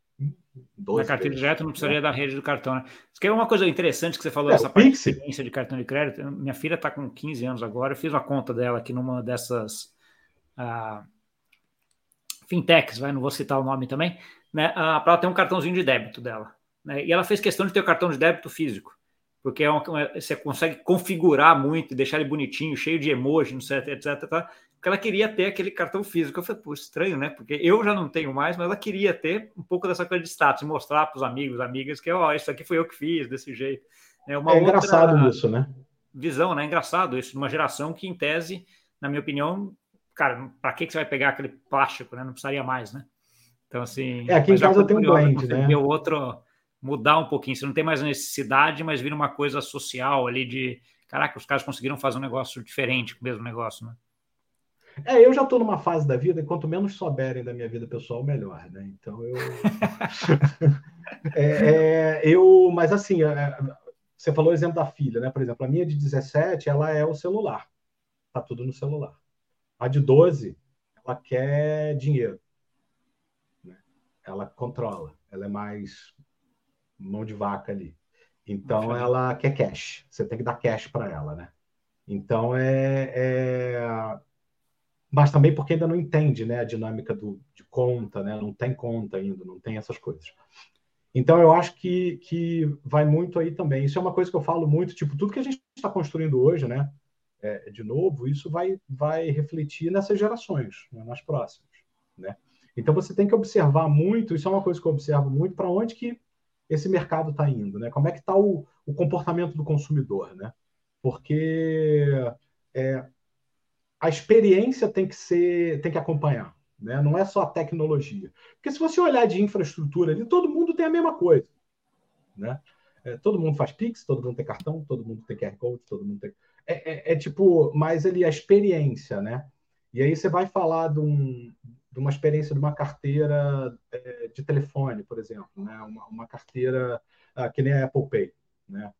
12 Na carteira direto não precisaria né? da rede do cartão, né? Isso que é uma coisa interessante que você falou, é, essa parte Pix. de experiência de cartão de crédito. Minha filha está com 15 anos agora, eu fiz uma conta dela aqui numa dessas uh, fintechs, vai, não vou citar o nome também, né? Para ela ter um cartãozinho de débito dela. Né? E ela fez questão de ter o cartão de débito físico, porque é uma, você consegue configurar muito, deixar ele bonitinho, cheio de emoji, etc, etc. Porque ela queria ter aquele cartão físico. Eu falei, pô, estranho, né? Porque eu já não tenho mais, mas ela queria ter um pouco dessa coisa de status, mostrar para os amigos, amigas, que, ó, oh, isso aqui foi eu que fiz, desse jeito. É, uma é engraçado isso, né? Visão, né? Engraçado isso, numa geração que, em tese, na minha opinião, cara, para que, que você vai pegar aquele plástico, né? Não precisaria mais, né? Então, assim. É, aqui em casa tem um blend, né? outro mudar um pouquinho. Você não tem mais necessidade, mas vira uma coisa social ali de caraca, os caras conseguiram fazer um negócio diferente com o mesmo negócio, né? É, eu já estou numa fase da vida, e quanto menos souberem da minha vida pessoal, melhor, né? Então eu. é, é, eu mas assim, é, você falou o exemplo da filha, né? Por exemplo, a minha de 17, ela é o celular. Tá tudo no celular. A de 12, ela quer dinheiro. Ela controla. Ela é mais mão de vaca ali. Então ela quer cash. Você tem que dar cash para ela, né? Então é, é, mas também porque ainda não entende, né, a dinâmica do, de conta, né? Não tem conta ainda, não tem essas coisas. Então eu acho que, que vai muito aí também. Isso é uma coisa que eu falo muito, tipo tudo que a gente está construindo hoje, né? É, de novo, isso vai vai refletir nessas gerações, né, nas próximas, né? Então você tem que observar muito. Isso é uma coisa que eu observo muito para onde que esse mercado está indo, né? Como é que está o, o, comportamento do consumidor, né? Porque é, a experiência tem que ser, tem que acompanhar, né? Não é só a tecnologia. Porque se você olhar de infraestrutura ali, todo mundo tem a mesma coisa, né? É, todo mundo faz Pix, todo mundo tem cartão, todo mundo tem QR Code, todo mundo tem. É, é, é tipo, mas ali a experiência, né? E aí você vai falar de um, de uma experiência de uma carteira é, de telefone, por exemplo, né? uma, uma carteira ah, que nem a Apple Pay. Né?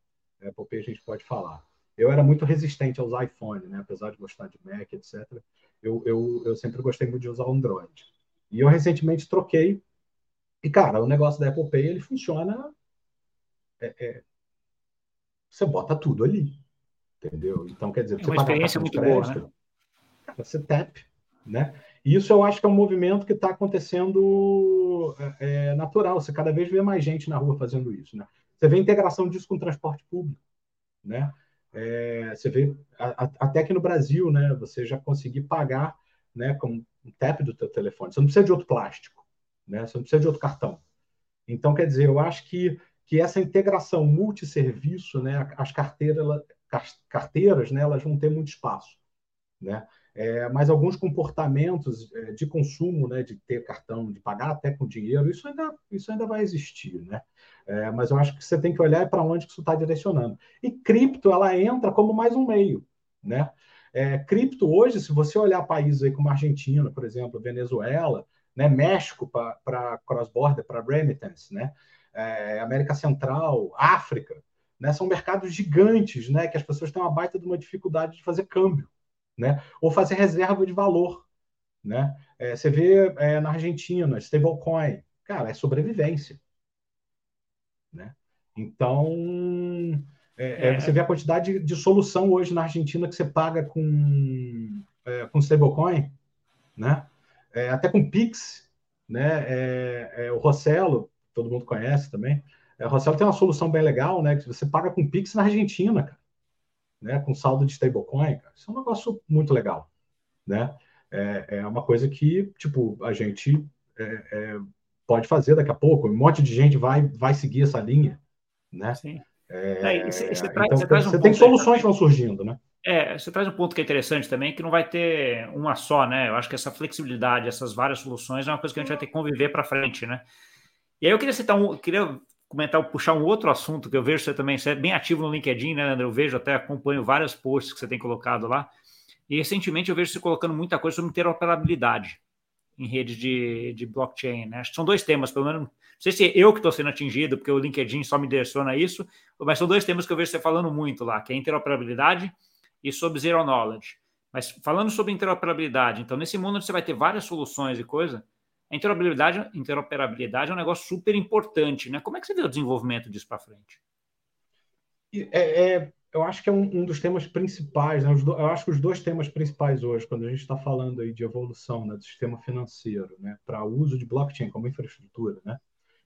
A Apple Pay a gente pode falar. Eu era muito resistente aos iPhones, né? apesar de gostar de Mac, etc. Eu, eu, eu sempre gostei muito de usar o Android. E eu recentemente troquei. E, cara, o negócio da Apple Pay ele funciona. É, é, você bota tudo ali. Entendeu? Então, quer dizer, é uma você experiência muito crédito, boa, né? Cara, você tap, né? Isso eu acho que é um movimento que está acontecendo é, é, natural. Você cada vez vê mais gente na rua fazendo isso. Né? Você vê a integração disso com o transporte público. Né? É, você vê a, a, até que no Brasil, né, você já conseguir pagar né, com um tap do teu telefone. Você não precisa de outro plástico, né? Você não precisa de outro cartão. Então, quer dizer, eu acho que, que essa integração multisserviço, né, as carteiras, carteiras, né, elas vão ter muito espaço, né? É, mas alguns comportamentos é, de consumo, né, de ter cartão, de pagar até com dinheiro, isso ainda, isso ainda vai existir, né? É, mas eu acho que você tem que olhar para onde que isso está direcionando. E cripto, ela entra como mais um meio, né? É, cripto hoje, se você olhar países aí como Argentina, por exemplo, Venezuela, né, México para cross-border, para remittance, né? É, América Central, África, né? São mercados gigantes, né? Que as pessoas têm uma baita de uma dificuldade de fazer câmbio né? Ou fazer reserva de valor, né? É, você vê é, na Argentina, stablecoin, cara, é sobrevivência, né? Então, é, é, é. você vê a quantidade de, de, solução hoje na Argentina que você paga com, é, com stablecoin, né? até com Pix, né? o Rossello, todo mundo conhece também. o Rossello tem uma solução bem legal, né? Que você paga com Pix na Argentina, cara né, com saldo de stablecoin, isso é um negócio muito legal, né? É, é uma coisa que, tipo, a gente é, é, pode fazer daqui a pouco, um monte de gente vai, vai seguir essa linha, né? Sim. É, é, você, então, traz um você tem soluções que vão surgindo, né? É, você traz um ponto que é interessante também, que não vai ter uma só, né? Eu acho que essa flexibilidade, essas várias soluções é uma coisa que a gente vai ter que conviver para frente, né? E aí eu queria citar um, queria comentar, puxar um outro assunto que eu vejo você também, você é bem ativo no LinkedIn, né, André? Eu vejo, até acompanho vários posts que você tem colocado lá. E recentemente eu vejo você colocando muita coisa sobre interoperabilidade em redes de, de blockchain, né? Acho que são dois temas, pelo menos. Não sei se é eu que estou sendo atingido, porque o LinkedIn só me direciona isso, mas são dois temas que eu vejo você falando muito lá, que é interoperabilidade e sobre zero knowledge. Mas falando sobre interoperabilidade, então nesse mundo você vai ter várias soluções e coisa, a interoperabilidade, interoperabilidade é um negócio super importante, né? Como é que você vê o desenvolvimento disso para frente? É, é, eu acho que é um, um dos temas principais, né? eu acho que os dois temas principais hoje, quando a gente está falando aí de evolução né, do sistema financeiro, né, para uso de blockchain como infraestrutura, né?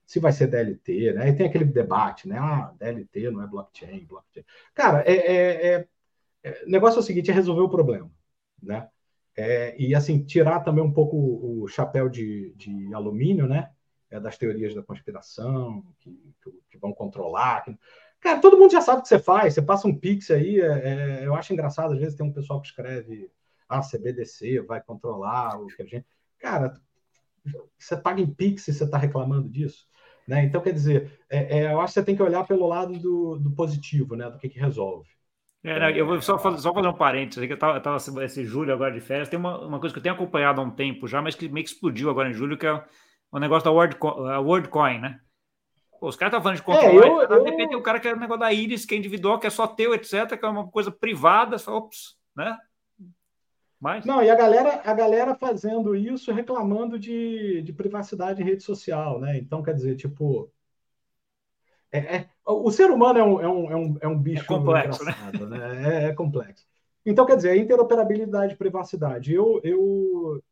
Se vai ser DLT, né? E tem aquele debate, né? Ah, DLT não é blockchain, blockchain. Cara, é, é, é, é, negócio é o seguinte, é resolver o problema, né? É, e assim, tirar também um pouco o chapéu de, de alumínio, né? É, das teorias da conspiração, que, que vão controlar. Que... Cara, todo mundo já sabe o que você faz. Você passa um pix aí, é, é, eu acho engraçado, às vezes tem um pessoal que escreve ah, CBDC vai controlar o que a gente. Cara, você paga em pix e você está reclamando disso. Né? Então, quer dizer, é, é, eu acho que você tem que olhar pelo lado do, do positivo, né? do que, que resolve. É, não, eu vou só fazer, só fazer um parênteses aqui, eu estava tava esse julho agora de férias, tem uma, uma coisa que eu tenho acompanhado há um tempo já, mas que meio que explodiu agora em julho, que é o negócio da WorldCoin, né? Pô, os caras estão falando de controle, é, eu, de repente tem o cara que é o negócio da Iris, que é individual, que é só teu, etc., que é uma coisa privada, só, ops, né? Mas... Não, e a galera, a galera fazendo isso reclamando de, de privacidade em rede social, né? Então, quer dizer, tipo, é, é, o ser humano é um, é um, é um, é um bicho é complexo, né? né? É, é, complexo. Então, quer dizer, interoperabilidade e privacidade. Eu, eu,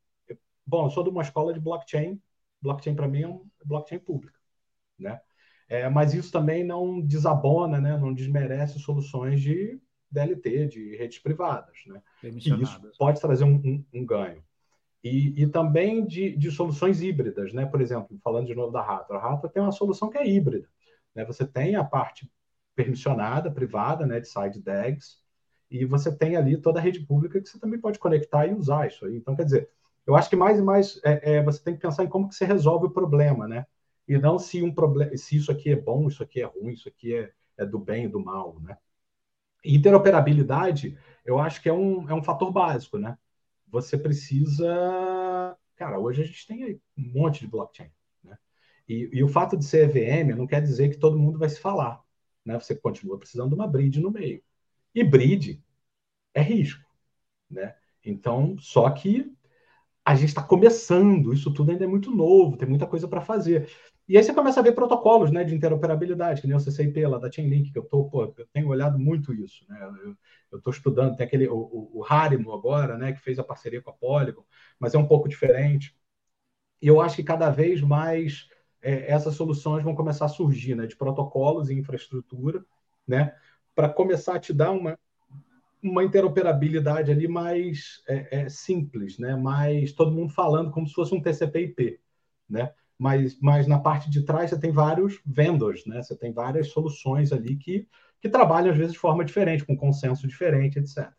bom, eu sou de uma escola de blockchain. Blockchain, para mim, é um blockchain pública. Né? É, mas isso também não desabona, né? não desmerece soluções de DLT, de redes privadas. Né? E isso pode trazer um, um, um ganho. E, e, também de, de, soluções híbridas, né? Por exemplo, falando de novo da Rato, a Rato tem uma solução que é híbrida. Né? Você tem a parte permissionada, privada, né, de side DAGs, e você tem ali toda a rede pública que você também pode conectar e usar isso aí. Então, quer dizer, eu acho que mais e mais é, é, você tem que pensar em como que você resolve o problema, né? E não se um problema, se isso aqui é bom, isso aqui é ruim, isso aqui é, é do bem e do mal, né? Interoperabilidade, eu acho que é um, é um fator básico, né? Você precisa. Cara, hoje a gente tem um monte de blockchain. E, e, o fato de ser EVM não quer dizer que todo mundo vai se falar. Né? Você continua precisando de uma bridge no meio. E bridge é risco. Né? Então, só que a gente está começando, isso tudo ainda é muito novo, tem muita coisa para fazer. E aí você começa a ver protocolos né, de interoperabilidade, que nem o CCIP lá da Chainlink, que eu, tô, pô, eu tenho olhado muito isso. Né? Eu estou estudando, tem aquele, o, o, o Harimo agora, né, que fez a parceria com a Polygon, mas é um pouco diferente. E eu acho que cada vez mais é, essas soluções vão começar a surgir, né, de protocolos e infraestrutura, né, para começar a te dar uma, uma interoperabilidade ali mais é, é, simples, né, mais todo mundo falando como se fosse um TCP/IP, né, mas, mas na parte de trás você tem vários vendors, né, você tem várias soluções ali que, que trabalham às vezes de forma diferente, com consenso diferente, etc.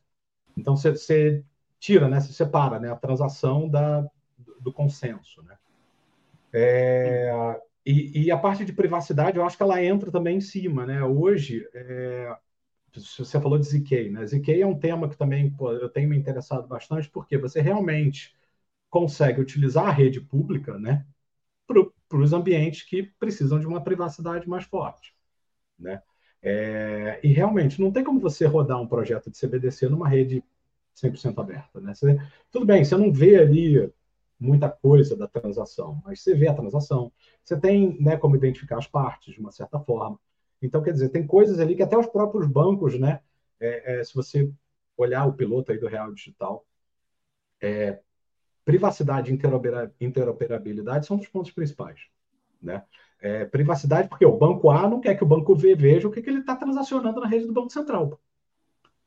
Então você, tira, né, você separa, né, a transação da, do, do consenso, né. É, e, e, a parte de privacidade, eu acho que ela entra também em cima, né? Hoje, é, você falou de ZK, né? ZK é um tema que também pô, eu tenho me interessado bastante, porque você realmente consegue utilizar a rede pública, né? Para os ambientes que precisam de uma privacidade mais forte, né? É, e realmente, não tem como você rodar um projeto de CBDC numa rede 100% aberta, né? Você, tudo bem, você não vê ali muita coisa da transação, mas você vê a transação, você tem né, como identificar as partes de uma certa forma. Então, quer dizer, tem coisas ali que até os próprios bancos, né, é, é, se você olhar o piloto aí do Real Digital, é, privacidade e interoperabilidade são os pontos principais. Né? É, privacidade, porque o banco A não quer que o banco V veja o que, que ele está transacionando na rede do Banco Central.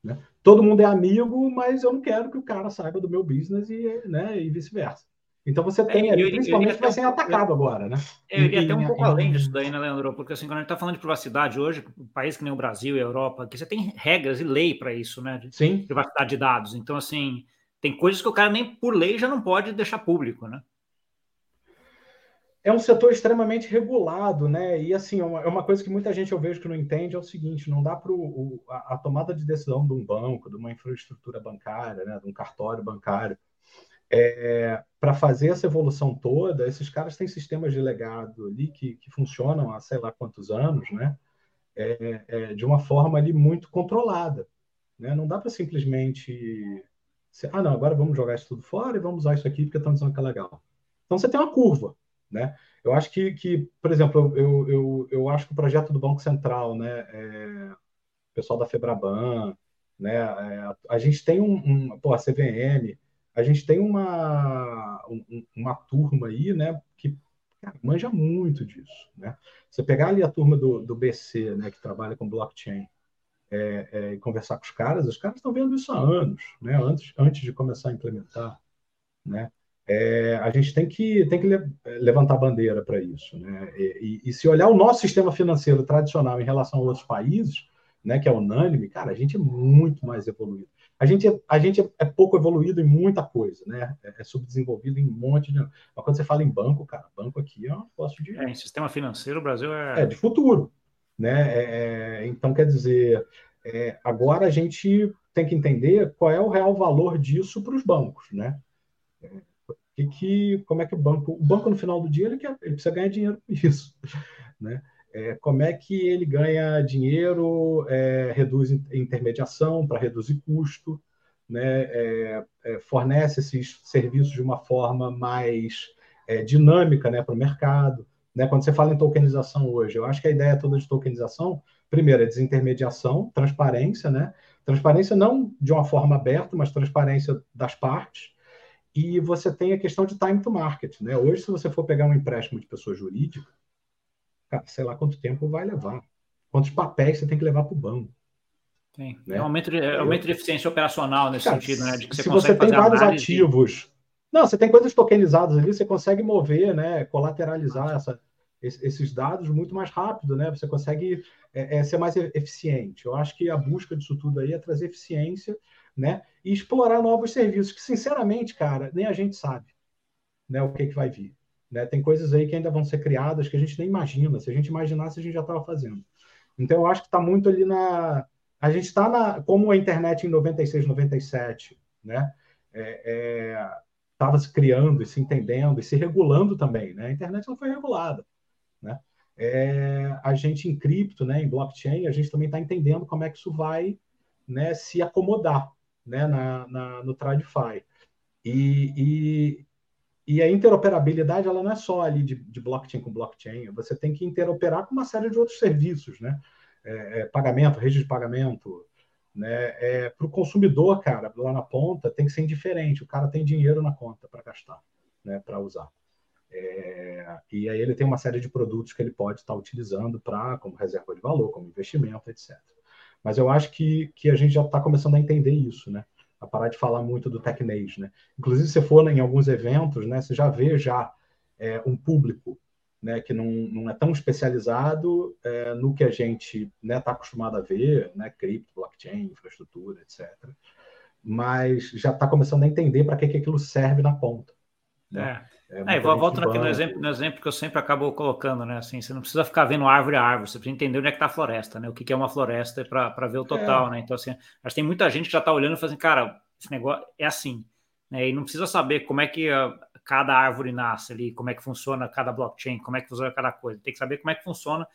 Né? Todo mundo é amigo, mas eu não quero que o cara saiba do meu business e, né, e vice-versa. Então você é, tem é, eu, principalmente eu vai ser atacado eu, agora, né? Eu iria até um pouco além disso daí, né, Leandro? Porque assim, quando a gente está falando de privacidade hoje, um país que nem o Brasil e a Europa, que você tem regras e lei para isso, né? De Sim. privacidade de dados. Então, assim, tem coisas que o cara nem por lei já não pode deixar público, né? É um setor extremamente regulado, né? E assim, é uma, é uma coisa que muita gente eu vejo que não entende é o seguinte: não dá para a, a tomada de decisão de um banco, de uma infraestrutura bancária, né, de um cartório bancário, é, para fazer essa evolução toda, esses caras têm sistemas de legado ali que, que funcionam há sei lá quantos anos, né? É, é, de uma forma ali muito controlada. Né? Não dá para simplesmente. Ah, não, agora vamos jogar isso tudo fora e vamos usar isso aqui porque estão dizendo que é legal. Então você tem uma curva. Né? Eu acho que, que por exemplo, eu, eu, eu acho que o projeto do Banco Central, né, é, o pessoal da Febraban, né, é, a gente tem um, um pô, a CVM, a gente tem uma, um, uma turma aí, né, que manja muito disso, né? Você pegar ali a turma do, do BC, né, que trabalha com blockchain, é, é, e conversar com os caras, os caras estão vendo isso há anos, né, antes, antes de começar a implementar, né? É, a gente tem que, tem que levantar bandeira para isso. Né? E, e, e, se olhar o nosso sistema financeiro tradicional em relação a outros países, né, que é unânime, cara, a gente é muito mais evoluído. A gente, a gente é pouco evoluído em muita coisa, né? É, é subdesenvolvido em um monte de. Mas quando você fala em banco, cara, banco aqui é um negócio de. É, em sistema financeiro, o Brasil é. É, de futuro. Né? É, é, então, quer dizer, é, agora a gente tem que entender qual é o real valor disso para os bancos, né? Que, que, como é que o banco. O banco, no final do dia, ele, quer, ele precisa ganhar dinheiro com isso. Né? É, como é que ele ganha dinheiro, é, reduz intermediação para reduzir custo, né? É, é, fornece esses serviços de uma forma mais é, dinâmica né, para o mercado. Né? Quando você fala em tokenização hoje, eu acho que a ideia toda de tokenização, primeiro, é desintermediação, transparência, né? Transparência não de uma forma aberta, mas transparência das partes. E você tem a questão de time to market. Né? Hoje, se você for pegar um empréstimo de pessoa jurídica, sei lá quanto tempo vai levar. Quantos papéis você tem que levar para o banco. Tem. Né? É um aumento de, é aumento de eficiência operacional nesse cara, sentido, né? De que você se você tem vários ativos. Não, você tem coisas tokenizadas ali, você consegue mover, né? Colateralizar essa, esses dados muito mais rápido, né? Você consegue é, é, ser mais eficiente. Eu acho que a busca disso tudo aí é trazer eficiência, né? E explorar novos serviços, que, sinceramente, cara, nem a gente sabe né, o que, que vai vir. Né? Tem coisas aí que ainda vão ser criadas que a gente nem imagina. Se a gente imaginasse, a gente já estava fazendo. Então, eu acho que está muito ali na. A gente está na. Como a internet em 96, 97, né? Estava é, é, se criando e se entendendo e se regulando também. Né? A internet não foi regulada. Né? É, a gente em cripto, né, em blockchain, a gente também está entendendo como é que isso vai né, se acomodar né, na, na no TradFi. E, e, e a interoperabilidade ela não é só ali de, de, blockchain com blockchain, você tem que interoperar com uma série de outros serviços, né? É, é, pagamento, rede de pagamento, né? É, para o consumidor, cara, lá na ponta tem que ser indiferente. O cara tem dinheiro na conta para gastar, né? Para usar. É, e aí ele tem uma série de produtos que ele pode estar utilizando para como reserva de valor, como investimento, etc. Mas eu acho que, que a gente já está começando a entender isso, né? A parar de falar muito do tecnês, né? Inclusive, se for em alguns eventos, né, você já vê já é, um público né, que não, não é tão especializado é, no que a gente está né, tá acostumado a ver, né, cripto, blockchain, infraestrutura, etc. Mas já está começando a entender para que, que aquilo serve na ponta. Né? É. É, é, no exemplo, no exemplo que eu sempre acabo colocando, né? Assim, você não precisa ficar vendo árvore a árvore, você precisa entender onde é que está a floresta, né? O que, que é uma floresta para ver o total, é. né? Então, assim, acho que tem muita gente que já está olhando e falando assim, cara, esse negócio é assim, né? E não precisa saber como é que a, cada árvore nasce ali, como é que funciona cada blockchain, como é que funciona cada coisa. Tem que saber como é que funciona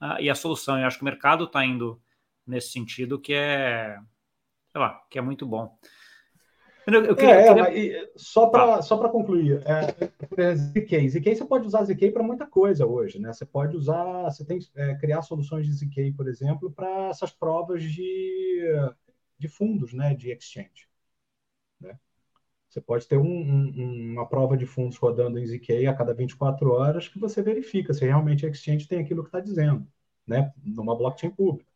uh, e a solução. Eu acho que o mercado está indo nesse sentido que é, sei lá, que é muito bom. Eu, queria, é, eu queria... É, só para ah. só concluir, é, ZK. ZK você pode usar ZK para muita coisa hoje, né? Você pode usar, você tem é, criar soluções de ZK, por exemplo, para essas provas de, de fundos, né? De exchange. Né? Você pode ter um, um, uma prova de fundos rodando em ZK a cada 24 horas que você verifica se realmente a exchange tem aquilo que está dizendo, né? Numa blockchain pública,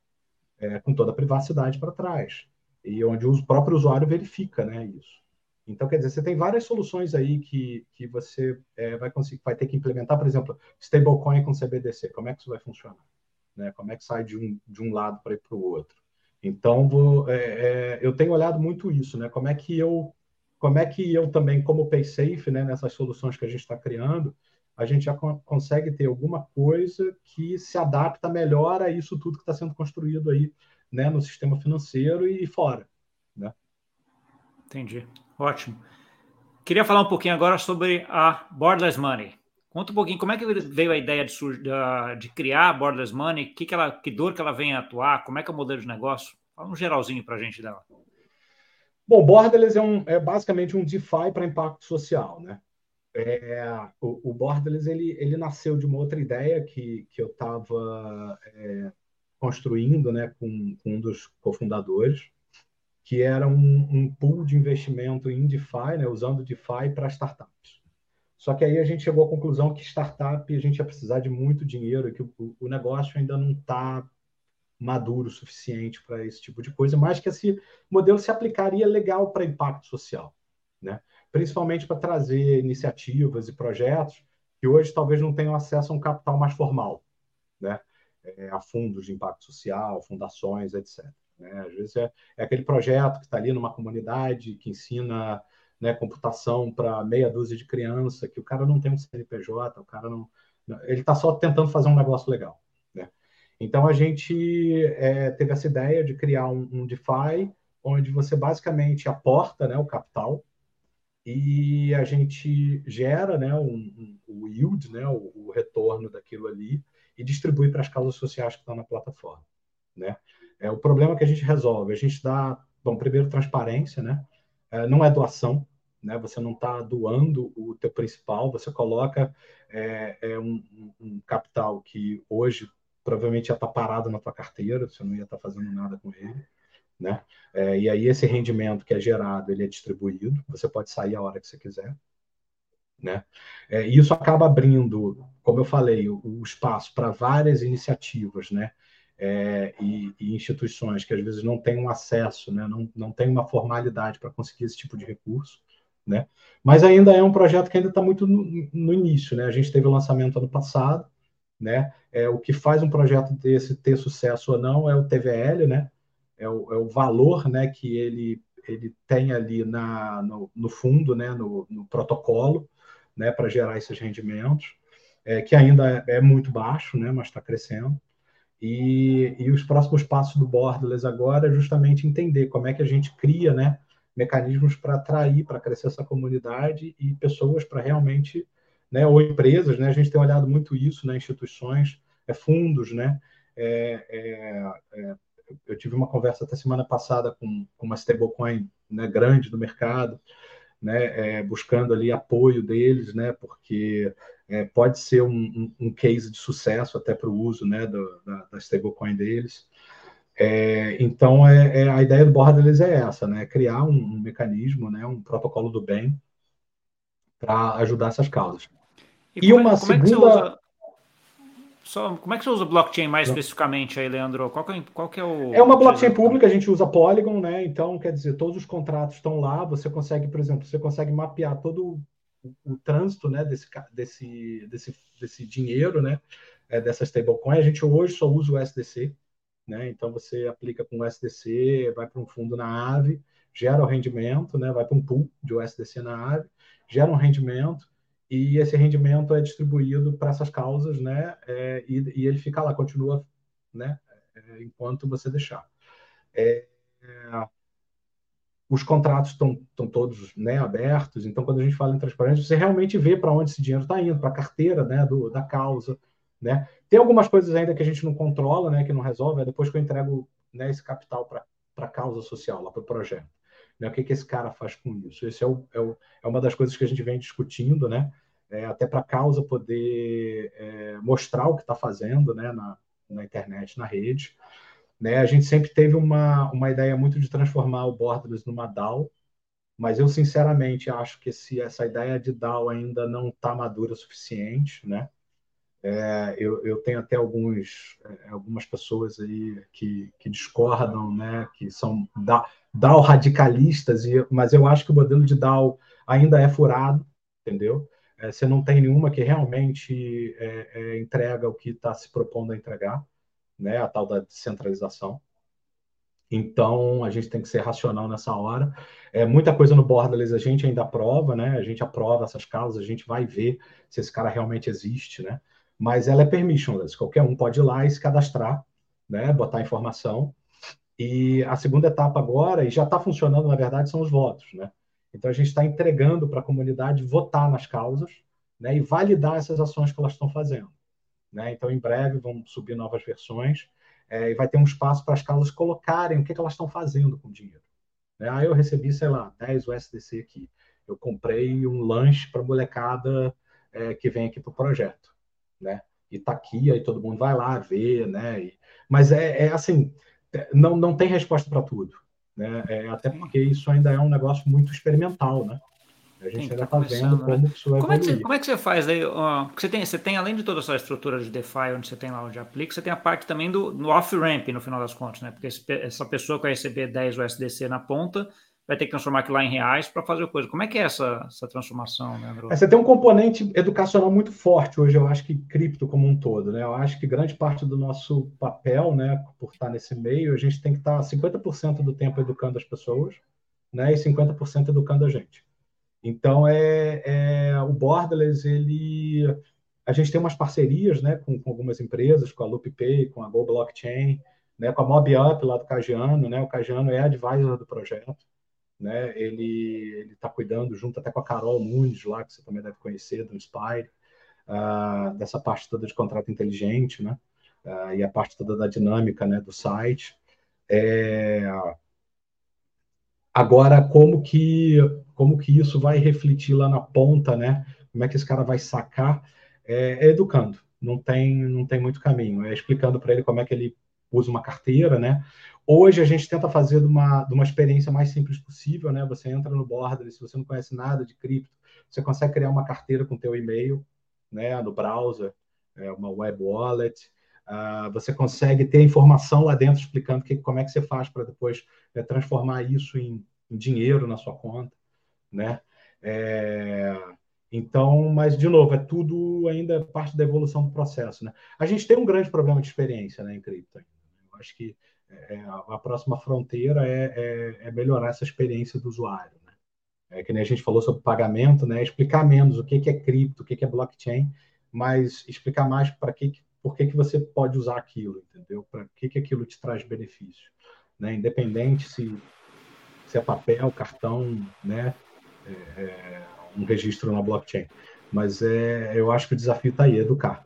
é, com toda a privacidade para trás e onde o próprio usuário verifica né, isso. Então, quer dizer, você tem várias soluções aí que, que você é, vai, conseguir, vai ter que implementar, por exemplo, stablecoin com CBDC. Como é que isso vai funcionar? Né? Como é que sai de um, de um lado para ir para o outro? Então, vou, é, é, eu tenho olhado muito isso, né? Como é que eu, como é que eu também, como PaySafe, né, nessas soluções que a gente está criando, a gente já consegue ter alguma coisa que se adapta melhor a isso tudo que está sendo construído aí, né, no sistema financeiro e fora, né? Entendi. Ótimo. Queria falar um pouquinho agora sobre a Borderless Money. Conta um pouquinho como é que veio a ideia de, de criar a Borderless Money, que, que, ela, que dor que ela vem a atuar, como é que é o modelo de negócio? Fala um geralzinho para a gente dela. Bom, Borderless é, um, é basicamente um DeFi para impacto social, né? É, o, o Borderless ele, ele nasceu de uma outra ideia que, que eu estava é, construindo né, com, com um dos cofundadores, que era um, um pool de investimento em DeFi, né, usando DeFi para startups. Só que aí a gente chegou à conclusão que startup a gente ia precisar de muito dinheiro, que o, o negócio ainda não está maduro o suficiente para esse tipo de coisa, mas que esse modelo se aplicaria legal para impacto social, né? principalmente para trazer iniciativas e projetos que hoje talvez não tenham acesso a um capital mais formal, né? É, a fundos de impacto social, fundações, etc. Né? Às vezes é, é aquele projeto que está ali numa comunidade que ensina né, computação para meia dúzia de criança, que o cara não tem um CNPJ, o cara não. Ele está só tentando fazer um negócio legal. Né? Então a gente é, teve essa ideia de criar um, um, DeFi, onde você basicamente aporta né, o capital e a gente gera né, um, um, o yield, né, o, o retorno daquilo ali, e distribui para as causas sociais que estão na plataforma. Né? É, o problema que a gente resolve, a gente dá, bom, primeiro transparência, né? É, não é doação, né? Você não está doando o teu principal, você coloca é, é um, um, capital que hoje provavelmente ia estar tá parado na tua carteira, você não ia estar tá fazendo nada com ele, né? É, e aí esse rendimento que é gerado, ele é distribuído, você pode sair a hora que você quiser, né? É, isso acaba abrindo, como eu falei, o, o espaço para várias iniciativas, né? é, e, e, instituições que às vezes não têm um acesso, né, não, não têm uma formalidade para conseguir esse tipo de recurso. Né? Mas ainda é um projeto que ainda está muito no, no, início. Né? A gente teve o lançamento ano passado. Né? É, o que faz um projeto desse ter sucesso ou não é o TVL, né? é, o, é o valor né, que ele, ele tem ali na, no, no fundo, né, no, no protocolo, né, para gerar esses rendimentos, é, que ainda é, é muito baixo, né, mas está crescendo. E, e os próximos passos do Borderless agora é justamente entender como é que a gente cria né, mecanismos para atrair, para crescer essa comunidade e pessoas para realmente, né, ou empresas, né, a gente tem olhado muito isso, né, instituições, é, fundos, né, é, é, é, eu tive uma conversa até semana passada com, com uma stablecoin né, grande do mercado, né, é, buscando ali apoio deles, né, porque é, pode ser um, um, um, case de sucesso até para o uso né, do, da, da stablecoin deles. É, então, é, é, a ideia do Borderless é essa, né, criar um, um mecanismo, né, um protocolo do bem para ajudar essas causas. E, e uma segunda... Só, como é que você usa blockchain mais especificamente aí, Leandro? Qual que é, qual que é o. É uma blockchain pública, a gente usa Polygon, né? Então, quer dizer, todos os contratos estão lá, você consegue, por exemplo, você consegue mapear todo o, o trânsito né, desse, desse, desse, desse dinheiro, né? É, dessa stablecoin. A gente hoje só usa o SDC, né? Então você aplica com o SDC, vai para um fundo na AVE, gera o rendimento, né? Vai para um pool de USDC na AVE, gera um rendimento e esse rendimento é distribuído para essas causas, né? É, e, e, ele fica lá, continua, né? É, enquanto você deixar. É, é os contratos estão todos né, abertos, então quando a gente fala em transparência, você realmente vê para onde esse dinheiro está indo, para a carteira né, do, da causa. Né? Tem algumas coisas ainda que a gente não controla, né, que não resolve, é depois que eu entrego né, esse capital para a causa social, lá para o projeto. Né? O que, que esse cara faz com isso? Isso é, o, é, o, é uma das coisas que a gente vem discutindo, né? É, até para a causa poder é, mostrar o que está fazendo né, na, na internet, na rede. Né? A gente sempre teve uma, uma ideia muito de transformar o Borderless numa DAO, mas eu sinceramente acho que essa ideia de DAO ainda não está madura o suficiente, né? É, eu, eu, tenho até alguns, é, algumas pessoas aí que, que, discordam, né, que são DAO radicalistas, e, mas eu acho que o modelo de DAO ainda é furado, entendeu? É, você não tem nenhuma que realmente é, é, entrega o que está se propondo a entregar, né, a tal da descentralização. Então, a gente tem que ser racional nessa hora. É, muita coisa no borderless a gente ainda aprova, né? A gente aprova essas causas, a gente vai ver se esse cara realmente existe, né? Mas ela é permissionless, qualquer um pode ir lá e se cadastrar, né? Botar informação. E a segunda etapa agora, e já está funcionando, na verdade, são os votos, né? Então, a gente está entregando para a comunidade votar nas causas né? e validar essas ações que elas estão fazendo. Né? Então, em breve, vão subir novas versões é, e vai ter um espaço para as casas colocarem o que, que elas estão fazendo com o dinheiro. Né? Aí eu recebi, sei lá, 10 USDC aqui. Eu comprei um lanche para a molecada é, que vem aqui para o projeto. Né? E tá aqui, aí todo mundo vai lá ver, né? E, mas é, é, assim, não, não tem resposta para tudo. Né? É, até porque isso ainda é um negócio muito experimental, né? A gente ainda está vendo né? como isso vai como é, que você, como é que você faz aí? Uh, você, tem, você tem, além de toda essa estrutura de DeFi, onde você tem lá onde aplica, você tem a parte também do off-ramp, no final das contas, né? Porque esse, essa pessoa que vai receber 10 USDC na ponta vai ter que transformar aquilo lá em reais para fazer coisa. Como é que é essa, essa transformação, né, André? Você tem um componente educacional muito forte hoje, eu acho que cripto como um todo, né? Eu acho que grande parte do nosso papel, né, por estar nesse meio, a gente tem que estar 50% do tempo educando as pessoas, né, e 50% educando a gente. Então, é, é, o Borderless, ele, a gente tem umas parcerias né, com, com algumas empresas, com a LoopPay, com a Go Blockchain, né, com a MobUp lá do Cagiano, né, o Cagiano é advisor do projeto, né, ele está cuidando junto até com a Carol Nunes lá, que você também deve conhecer, do Inspire, uh, dessa parte toda de contrato inteligente, né, uh, e a parte toda da dinâmica né, do site. É, Agora, como que, como que isso vai refletir lá na ponta, né? Como é que esse cara vai sacar? É, é educando, não tem, não tem muito caminho. É explicando para ele como é que ele usa uma carteira, né? Hoje a gente tenta fazer de uma, de uma experiência mais simples possível, né? Você entra no Border, se você não conhece nada de cripto, você consegue criar uma carteira com teu e-mail, né? No browser, é uma web wallet. Uh, você consegue ter informação lá dentro explicando que, como é que você faz para depois é, transformar isso em, em, dinheiro na sua conta, né? É, então, mas de novo, é tudo ainda parte da evolução do processo, né? A gente tem um grande problema de experiência, né, em cripto. Acho que é, a próxima fronteira é, é, é, melhorar essa experiência do usuário, né? É que nem a gente falou sobre pagamento, né? Explicar menos o que, que é cripto, o que, que é blockchain, mas explicar mais para que, por que, que você pode usar aquilo, entendeu? Para que, que aquilo te traz benefício né? independente se, se é papel, cartão, né? É, é um registro na blockchain. Mas é, eu acho que o desafio está aí, educar.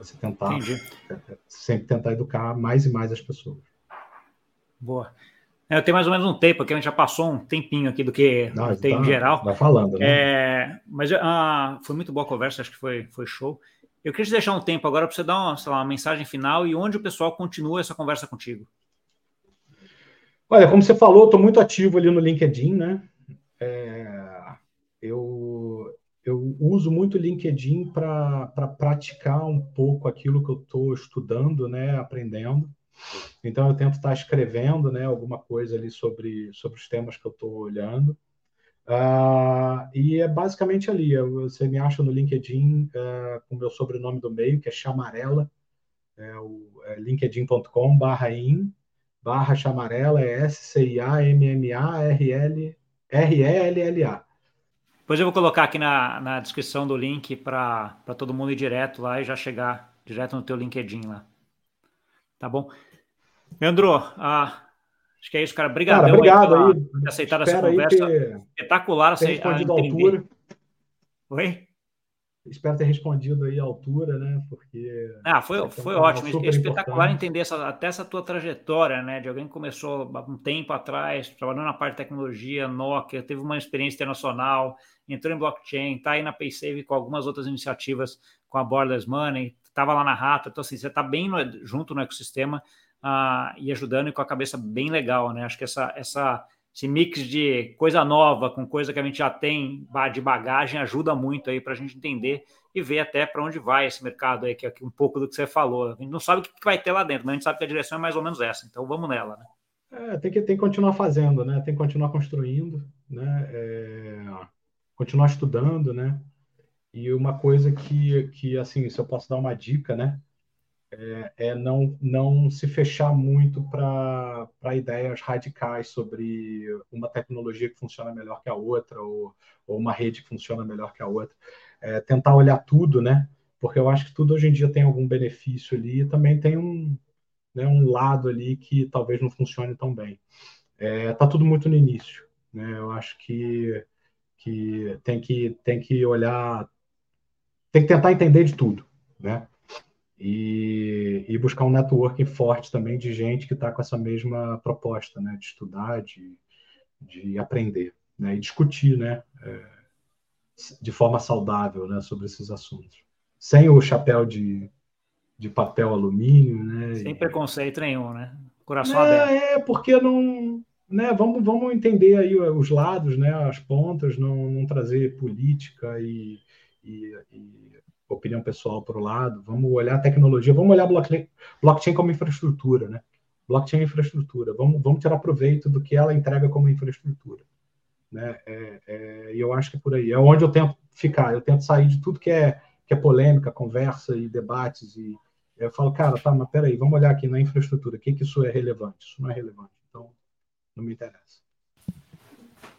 Você tentar, é, é, sempre tentar educar mais e mais as pessoas. Boa. É, eu tenho mais ou menos um tempo, aqui a gente já passou um tempinho aqui do que Não, tem tá, em geral. Vai falando, né? É, mas ah, foi muito boa a conversa, acho que foi, foi show. Eu queria te deixar um tempo agora para você dar uma, lá, uma mensagem final e onde o pessoal continua essa conversa contigo. Olha, como você falou, estou muito ativo ali no LinkedIn, né? É, eu, eu uso muito o LinkedIn para praticar um pouco aquilo que eu estou estudando, né? Aprendendo. Então, eu tento estar escrevendo né, alguma coisa ali sobre, sobre os temas que eu estou olhando. Uh, e é basicamente ali. Você me acha no LinkedIn uh, com o meu sobrenome do meio, que é Chamarela, é o é linkedin.com/in barra chamarela é S-C-I-A-M-M-A-R-L-R-E-L-L-A. Depois eu vou colocar aqui na, na descrição do link para todo mundo ir direto lá e já chegar direto no teu LinkedIn lá. Tá bom? Leandro, ah, acho que é isso, cara. Obrigado, cara, obrigado aí, por aceitar essa conversa. Espetacular. Ter respondido a altura. Oi? Espero ter respondido aí à altura, né? Porque. Ah, foi, foi ótimo. Espetacular importante. entender essa, até essa tua trajetória, né? De alguém que começou há um tempo atrás, trabalhando na parte de tecnologia, Nokia, teve uma experiência internacional, entrou em blockchain, está aí na PaySave com algumas outras iniciativas com a Borderless Money, estava lá na Rata. Então, assim, você está bem no, junto no ecossistema uh, e ajudando e com a cabeça bem legal, né? Acho que essa, essa esse mix de coisa nova com coisa que a gente já tem de bagagem ajuda muito aí para a gente entender e ver até para onde vai esse mercado aí, que é um pouco do que você falou. A gente não sabe o que vai ter lá dentro, mas a gente sabe que a direção é mais ou menos essa, então vamos nela, né? É, tem, que, tem que continuar fazendo, né? Tem que continuar construindo, né? É, continuar estudando, né? E uma coisa que, que, assim, se eu posso dar uma dica, né? É, é não, não se fechar muito para ideias radicais sobre uma tecnologia que funciona melhor que a outra ou, ou uma rede que funciona melhor que a outra. É, tentar olhar tudo, né? Porque eu acho que tudo hoje em dia tem algum benefício ali e também tem um, né, um lado ali que talvez não funcione tão bem. É, tá tudo muito no início, né? Eu acho que, que tem que tem que olhar, tem que tentar entender de tudo, né? E, e buscar um networking forte também de gente que está com essa mesma proposta, né? De estudar, de, de aprender, né? E discutir, né? É, de forma saudável, né? Sobre esses assuntos, sem o chapéu de de papel alumínio, né? Sem preconceito nenhum, né? Coração é, aberto. É, porque não, né? Vamos, vamos entender aí os lados, né? As pontas, não, não trazer política e, e, e opinião pessoal para o lado. Vamos olhar a tecnologia, vamos olhar blockchain, como infraestrutura, né? Blockchain é infraestrutura. Vamos, vamos tirar proveito do que ela entrega como infraestrutura. Né? É, é, e eu acho que é por aí. É onde eu tento ficar. Eu tento sair de tudo que é, que é polêmica, conversa e debates e, eu falo, cara, tá, mas peraí, vamos olhar aqui na infraestrutura, o que, que isso é relevante? Isso não é relevante, então não me interessa.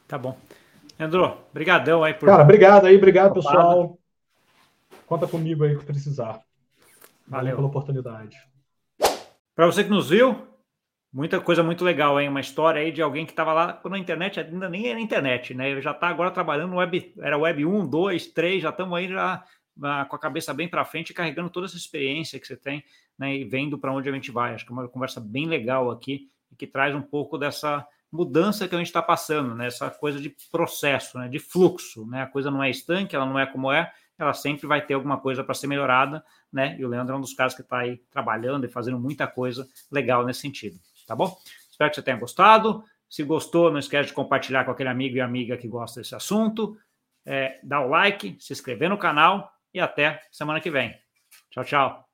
Tá bom. Andrô, brigadão aí por... Cara, obrigado aí, obrigado, pessoal. Conta comigo aí que precisar. Valeu, pela oportunidade. Para você que nos viu, muita coisa muito legal, hein? Uma história aí de alguém que estava lá quando a internet ainda nem era internet, né? Ele já está agora trabalhando no web, era web 1, 2, 3, já estamos aí já com a cabeça bem para frente, carregando toda essa experiência que você tem, né, e vendo para onde a gente vai. Acho que é uma conversa bem legal aqui e que traz um pouco dessa mudança que a gente está passando, né, essa coisa de processo, né, de fluxo, né, a coisa não é estanque, ela não é como é, ela sempre vai ter alguma coisa para ser melhorada, né, e o Leandro é um dos caras que está aí trabalhando e fazendo muita coisa legal nesse sentido, tá bom? Espero que você tenha gostado. Se gostou, não esquece de compartilhar com aquele amigo e amiga que gosta desse assunto. É, dá o like, se inscrever no canal e até semana que vem. Tchau, tchau.